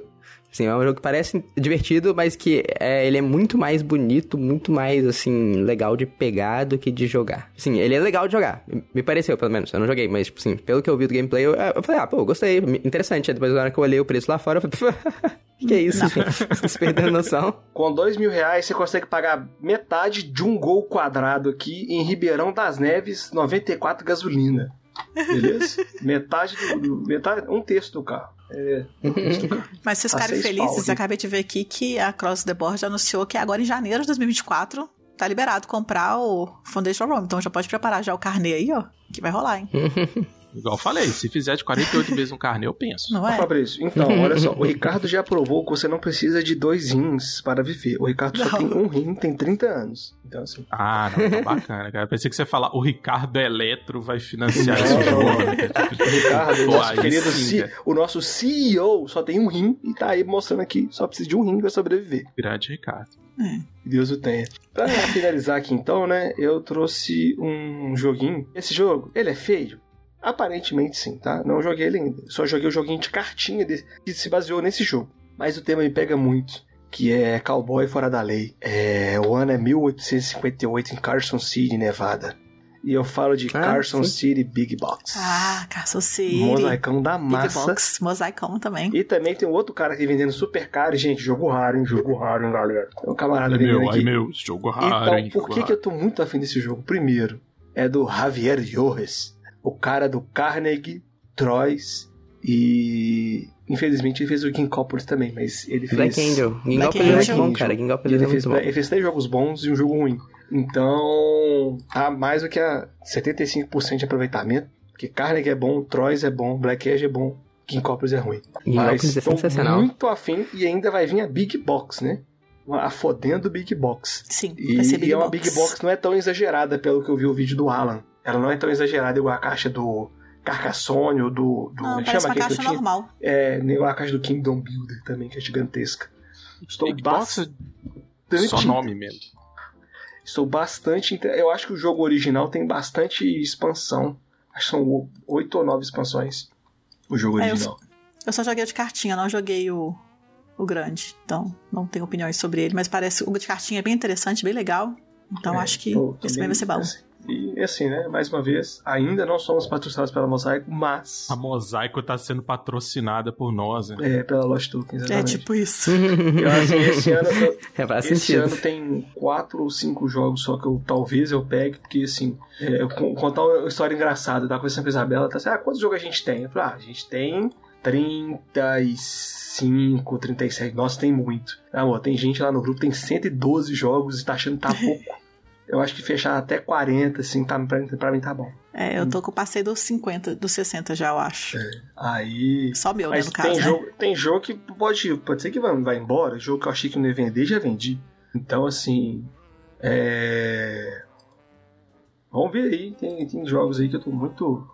Speaker 4: Assim, é um jogo que parece divertido, mas que é, ele é muito mais bonito, muito mais, assim, legal de pegar do que de jogar. Sim, ele é legal de jogar. Me pareceu, pelo menos. Eu não joguei, mas, tipo assim, pelo que eu vi do gameplay, eu, eu falei, ah, pô, gostei, interessante. Aí Depois, na hora que eu olhei o preço lá fora, eu falei, que é isso, gente? Vocês perderam noção.
Speaker 1: Com dois mil reais você consegue pagar metade de um gol quadrado aqui em Ribeirão das Neves, 94 gasolina. Beleza? metade do, do- metade, um terço do carro. É.
Speaker 2: Mas vocês
Speaker 1: A
Speaker 2: ficarem felizes,
Speaker 1: pau
Speaker 2: acabei de ver aqui que a Cross the Board anunciou que agora em janeiro de 2024 tá liberado comprar o Foundation ROM. Então já pode preparar já o carnê aí, ó, que vai rolar, hein?
Speaker 3: Igual eu falei, se fizer de 48 vezes no carnê, eu penso.
Speaker 2: Não é?
Speaker 1: Fabrício, então, olha só. O Ricardo já provou que você não precisa de dois rins para viver. O Ricardo só
Speaker 2: Não.
Speaker 1: tem um rim, tem 30 anos. Então, assim.
Speaker 3: Ah, não, tá bacana, cara. Pensei que você ia falar, o Ricardo Eletro vai financiar
Speaker 1: Não,
Speaker 3: esse
Speaker 1: não.
Speaker 3: jogo.
Speaker 1: O Ricardo, o
Speaker 3: Pô,
Speaker 1: nosso querido
Speaker 3: sim,
Speaker 1: C- o nosso CEO só tem um rim e tá aí mostrando aqui, só precisa de um rim para sobreviver.
Speaker 3: Grande Ricardo.
Speaker 1: Que Deus o tenha. Pra finalizar aqui então, né, eu trouxe um joguinho. Esse jogo, ele é feio? Aparentemente sim, tá? Não joguei ele ainda. Só joguei o joguinho de cartinha desse, que se baseou nesse jogo. Mas o tema me pega muito. Que é Cowboy Fora da Lei. É, o ano é 1858 em Carson City, Nevada. E eu falo de
Speaker 4: Ah,
Speaker 1: Carson
Speaker 4: sim.
Speaker 1: City Big Box.
Speaker 2: Ah, Castle City.
Speaker 1: Mosaicão da
Speaker 2: Big
Speaker 1: massa.
Speaker 2: Box, mosaicão também.
Speaker 1: E também tem um outro cara aqui vendendo super caro. Gente, jogo raro, hein? Jogo raro, hein, galera? Tem um camarada
Speaker 3: Ai
Speaker 1: vendendo
Speaker 3: meu,
Speaker 1: aqui.
Speaker 3: ai meu, jogo raro,
Speaker 1: Então,
Speaker 3: hein?
Speaker 1: por que,
Speaker 3: raro.
Speaker 1: que eu tô muito afim desse jogo? Primeiro, é do Javier Jorres, o cara do Carnegie, Troyes e. Infelizmente ele fez o Ginkopolis também, mas ele fez.
Speaker 4: Black Angel. Gingopolis é
Speaker 2: Angel.
Speaker 4: muito bom, cara. Gingopolis
Speaker 1: ele
Speaker 4: é
Speaker 1: fez,
Speaker 4: muito bom.
Speaker 1: ele fez três jogos bons e um jogo ruim. Então, tá mais do que a 75% de aproveitamento. Porque Carnegie é bom, Troyes é bom, Black Edge é bom, Ginkopolis é ruim. Mas
Speaker 4: Gingopolis é sensacional.
Speaker 1: muito afim e ainda vai vir a Big Box, né? A fodendo Big Box.
Speaker 2: Sim,
Speaker 1: E,
Speaker 2: vai ser Big
Speaker 1: e é uma
Speaker 2: Box.
Speaker 1: Big Box não é tão exagerada pelo que eu vi o vídeo do Alan. Ela não é tão exagerada igual a caixa do Carcassonne ou do. do
Speaker 2: Não,
Speaker 1: como é chama
Speaker 2: uma caixa
Speaker 1: eu tinha?
Speaker 2: normal.
Speaker 1: É, igual a caixa do Kingdom Builder também, que é gigantesca. Estou
Speaker 3: Big Box
Speaker 1: bastante.
Speaker 3: só nome mesmo.
Speaker 1: Estou bastante. Eu acho que o jogo original tem bastante expansão. Acho que são oito ou nove expansões. O jogo
Speaker 2: É, eu
Speaker 1: original.
Speaker 2: Eu só joguei o de cartinha, não joguei o, o grande. Então, não tenho opiniões sobre ele. Mas parece o de cartinha é bem interessante, bem legal. Então,
Speaker 1: É,
Speaker 2: acho que
Speaker 1: tô-
Speaker 2: esse
Speaker 1: bem-
Speaker 2: vai ser bom.
Speaker 1: assim, E assim, né? Mais uma vez, ainda não somos patrocinados pela Mosaico, mas.
Speaker 3: A Mosaico tá sendo patrocinada por nós, né?
Speaker 1: É, pela Lost Tokens,
Speaker 2: É tipo isso.
Speaker 1: Eu, assim, esse ano,
Speaker 4: É, faz
Speaker 1: esse
Speaker 4: sentido.
Speaker 1: ano tem quatro ou cinco jogos só que eu talvez eu pegue, porque assim, é, eu con- contar uma história engraçada, tá conversando com a Isabela, tá assim, ah, quantos jogos a gente tem? Eu falei, ah, a gente tem 35, 37, nossa, tem muito. Amor, tem gente lá no grupo, tem 112 jogos e tá achando que tá pouco. Eu acho que fechar até 40, assim, tá, pra, pra mim tá bom.
Speaker 2: É, eu tô com o passei dos 50, dos 60 já, eu acho.
Speaker 1: Aí.
Speaker 2: Só meu, né,
Speaker 1: Mas
Speaker 2: no
Speaker 1: tem,
Speaker 2: caso, né?
Speaker 1: jogo, tem jogo que pode, pode ser que vai, vai embora. Jogo que eu achei que não ia vender, já vendi. Então, assim. É... Vamos ver aí. Tem, tem jogos aí que eu tô muito,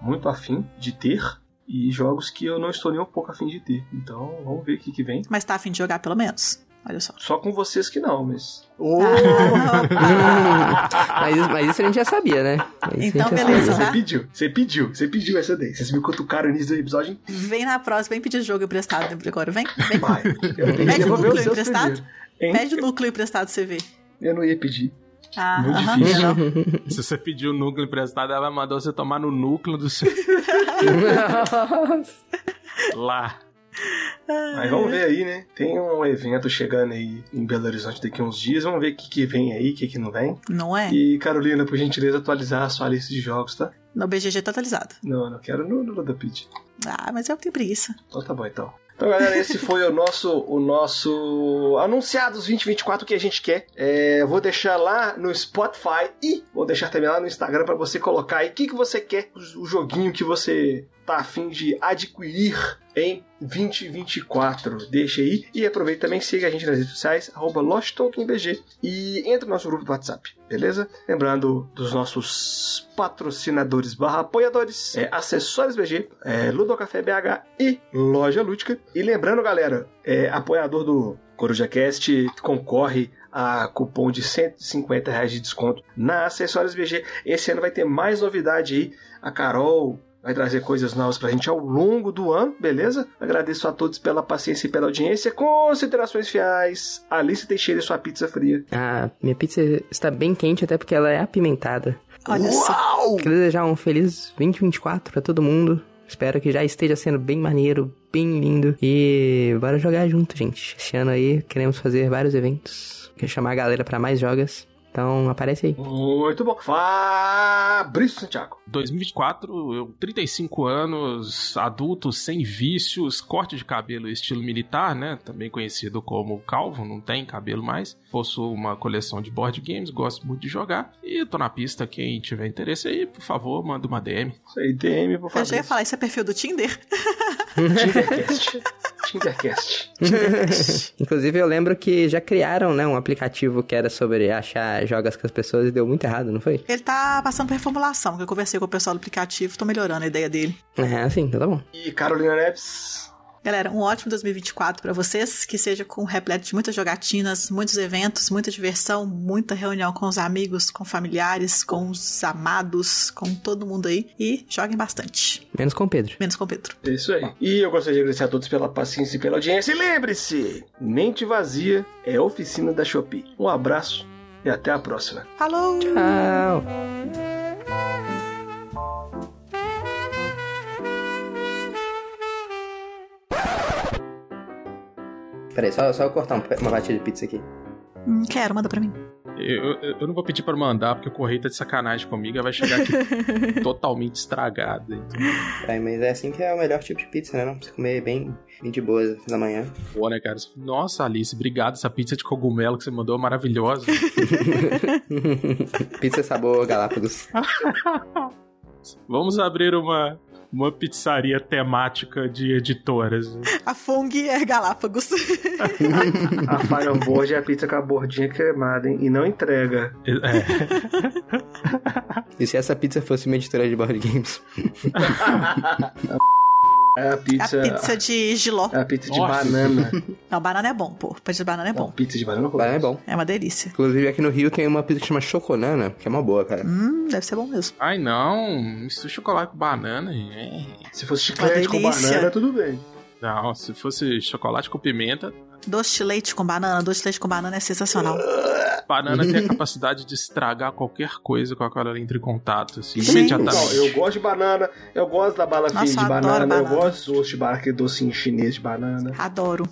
Speaker 1: muito afim de ter. E jogos que eu não estou nem um pouco afim de ter. Então, vamos ver o que, que vem.
Speaker 2: Mas tá afim de jogar pelo menos? Olha só.
Speaker 1: Só com vocês que não, mas.
Speaker 2: Ah,
Speaker 4: Mas, isso- mas isso a gente já sabia, né? Mas
Speaker 2: Então, beleza.
Speaker 4: sabia.
Speaker 1: Você pediu, você pediu, você pediu essa daí. Vocês me cutucaram no início do episódio.
Speaker 2: Vem na próxima, vem pedir jogo emprestado agora. Vem, vem.
Speaker 1: Vai.
Speaker 2: Pede o núcleo emprestado. Pede o núcleo emprestado você ver.
Speaker 1: Eu não ia pedir.
Speaker 2: Ah,
Speaker 1: Muito
Speaker 2: aham,
Speaker 1: difícil.
Speaker 2: não.
Speaker 3: Se você pediu o núcleo emprestado, ela mandou você tomar no núcleo do seu. Lá.
Speaker 1: Mas vamos ver aí, né? Tem um evento chegando aí em Belo Horizonte daqui a uns dias. Vamos ver o que, que vem aí, o que, que não vem.
Speaker 2: Não é?
Speaker 1: E, Carolina, por gentileza, atualizar a sua lista de jogos, tá?
Speaker 2: No BGG totalizado.
Speaker 1: Não, não quero no, no da Pit.
Speaker 2: Ah, mas eu tenho preguiça.
Speaker 1: Então tá bom, então. Então, galera, esse foi o nosso, o nosso Anunciados 2024 que a gente quer. É, vou deixar lá no Spotify e vou deixar também lá no Instagram pra você colocar aí o que, que você quer, o, joguinho que você tá afim de adquirir em 2024. Deixa aí e aproveita também, siga a gente nas redes sociais, arroba e entra no nosso grupo do WhatsApp, beleza? Lembrando dos nossos patrocinadores barra apoiadores, é, Acessórios BG, é, Ludocafé BH e Loja Lúdica. E lembrando, galera, é, apoiador do CorujaCast concorre a cupom de 150 reais de desconto na Acessórios BG. Esse ano vai ter mais novidade aí. A Carol vai trazer coisas novas pra gente ao longo do ano, beleza? Agradeço a todos pela paciência e pela audiência. Considerações finais. Alice Teixeira e sua pizza fria.
Speaker 4: A minha pizza está bem quente, até porque ela é apimentada.
Speaker 2: Olha só.
Speaker 1: Uau!
Speaker 4: Quero desejar um feliz 2024 pra todo mundo. Espero que já esteja sendo bem maneiro, bem lindo. E bora jogar junto, gente. Esse ano aí queremos fazer vários eventos. Quer chamar a galera pra mais jogas. Então aparece aí.
Speaker 1: Muito bom. Fabrício Santiago.
Speaker 3: 2024, eu 35 anos, adulto, sem vícios, corte de cabelo estilo militar, né? Também conhecido como calvo, não tem cabelo mais. Possuo uma coleção de board games, gosto muito de jogar. E tô na pista, quem tiver interesse aí, por favor, manda uma DM.
Speaker 1: Isso aí, DM por
Speaker 2: Eu já ia falar, isso é perfil do Tinder?
Speaker 1: Tindercast. Tindercast.
Speaker 4: Inclusive eu lembro que já criaram, né, um aplicativo que era sobre achar jogas com as pessoas e deu muito errado, não foi?
Speaker 2: Ele tá passando por reformulação, que eu conversei com o pessoal do aplicativo, tô melhorando a ideia dele.
Speaker 4: É, assim, então tá bom.
Speaker 1: E Carolina Neves.
Speaker 2: Galera, um ótimo 2024 pra vocês, que seja com repleto de muitas jogatinas, muitos eventos, muita diversão, muita reunião com os amigos, com familiares, com os amados, com todo mundo aí. E joguem bastante.
Speaker 4: Menos com o Pedro.
Speaker 2: Menos com o Pedro.
Speaker 1: É isso aí. E eu gostaria de agradecer a todos pela paciência e pela audiência. E lembre-se: mente vazia é a oficina da Shopee. Um abraço e até a próxima.
Speaker 2: Falou!
Speaker 4: Tchau! Peraí, só, só eu cortar um- uma batida de pizza aqui.
Speaker 2: Hum, quero, manda pra mim.
Speaker 3: Eu, eu, eu não vou pedir pra mandar, porque o correio tá de sacanagem comigo, ela vai chegar aqui totalmente estragada. Então,
Speaker 4: É, mas é assim que é o melhor tipo de pizza, né? Não precisa comer bem, bem de boas da manhã.
Speaker 3: boa, né, cara? Nossa, Alice, obrigado. Essa pizza de cogumelo que você mandou é maravilhosa.
Speaker 4: pizza sabor Galápagos.
Speaker 3: Vamos abrir uma, uma pizzaria temática de editoras.
Speaker 2: A Fung é Galápagos.
Speaker 1: A Fireboard é a pizza com a bordinha queimada, hein? E não entrega.
Speaker 3: É,
Speaker 4: E se essa pizza fosse uma editora de board games?
Speaker 1: É a
Speaker 2: A
Speaker 1: pizza.
Speaker 2: pizza de giló.
Speaker 1: É a pizza de
Speaker 3: Nossa.
Speaker 1: banana.
Speaker 2: Não, banana é bom, pô. Pizza de banana é
Speaker 1: Não,
Speaker 2: bom.
Speaker 1: pizza de banana
Speaker 4: Banana é bom.
Speaker 2: É uma delícia.
Speaker 4: Inclusive aqui no Rio tem uma pizza que chama Choconana, que é uma boa, cara.
Speaker 2: Hum, deve ser bom mesmo.
Speaker 3: Ai, não. Mistura chocolate com banana. É.
Speaker 1: Se fosse chiclete com banana, tudo bem.
Speaker 3: Não, se fosse chocolate com pimenta,
Speaker 2: Doce de leite com banana, doce de leite com banana é sensacional.
Speaker 3: Banana tem a capacidade de estragar qualquer coisa com a qual ela entra em contato, assim,
Speaker 2: Gente.
Speaker 3: imediatamente.
Speaker 1: Não, eu gosto de banana, eu gosto da bala
Speaker 2: Nossa,
Speaker 1: fina de
Speaker 2: adoro
Speaker 1: banana, eu
Speaker 2: banana.
Speaker 1: gosto do doce de banana, aquele docinho chinês de banana.
Speaker 2: Adoro.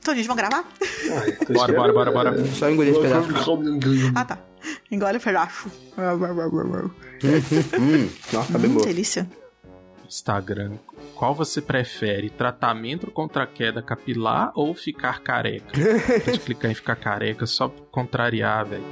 Speaker 2: Então, gente, vamos gravar?
Speaker 1: Ai,
Speaker 3: Bora, bora, bora, bora.
Speaker 1: é,
Speaker 4: Só engolir esse pedaço.
Speaker 2: Ah, tá. Engole o pedaço.
Speaker 4: Hum, nossa, tá bem
Speaker 2: Hum,
Speaker 4: boa.
Speaker 2: delícia.
Speaker 3: Instagram. Qual você prefere? Tratamento contra queda capilar ou ficar careca? Pode clicar em ficar careca só pra contrariar, velho.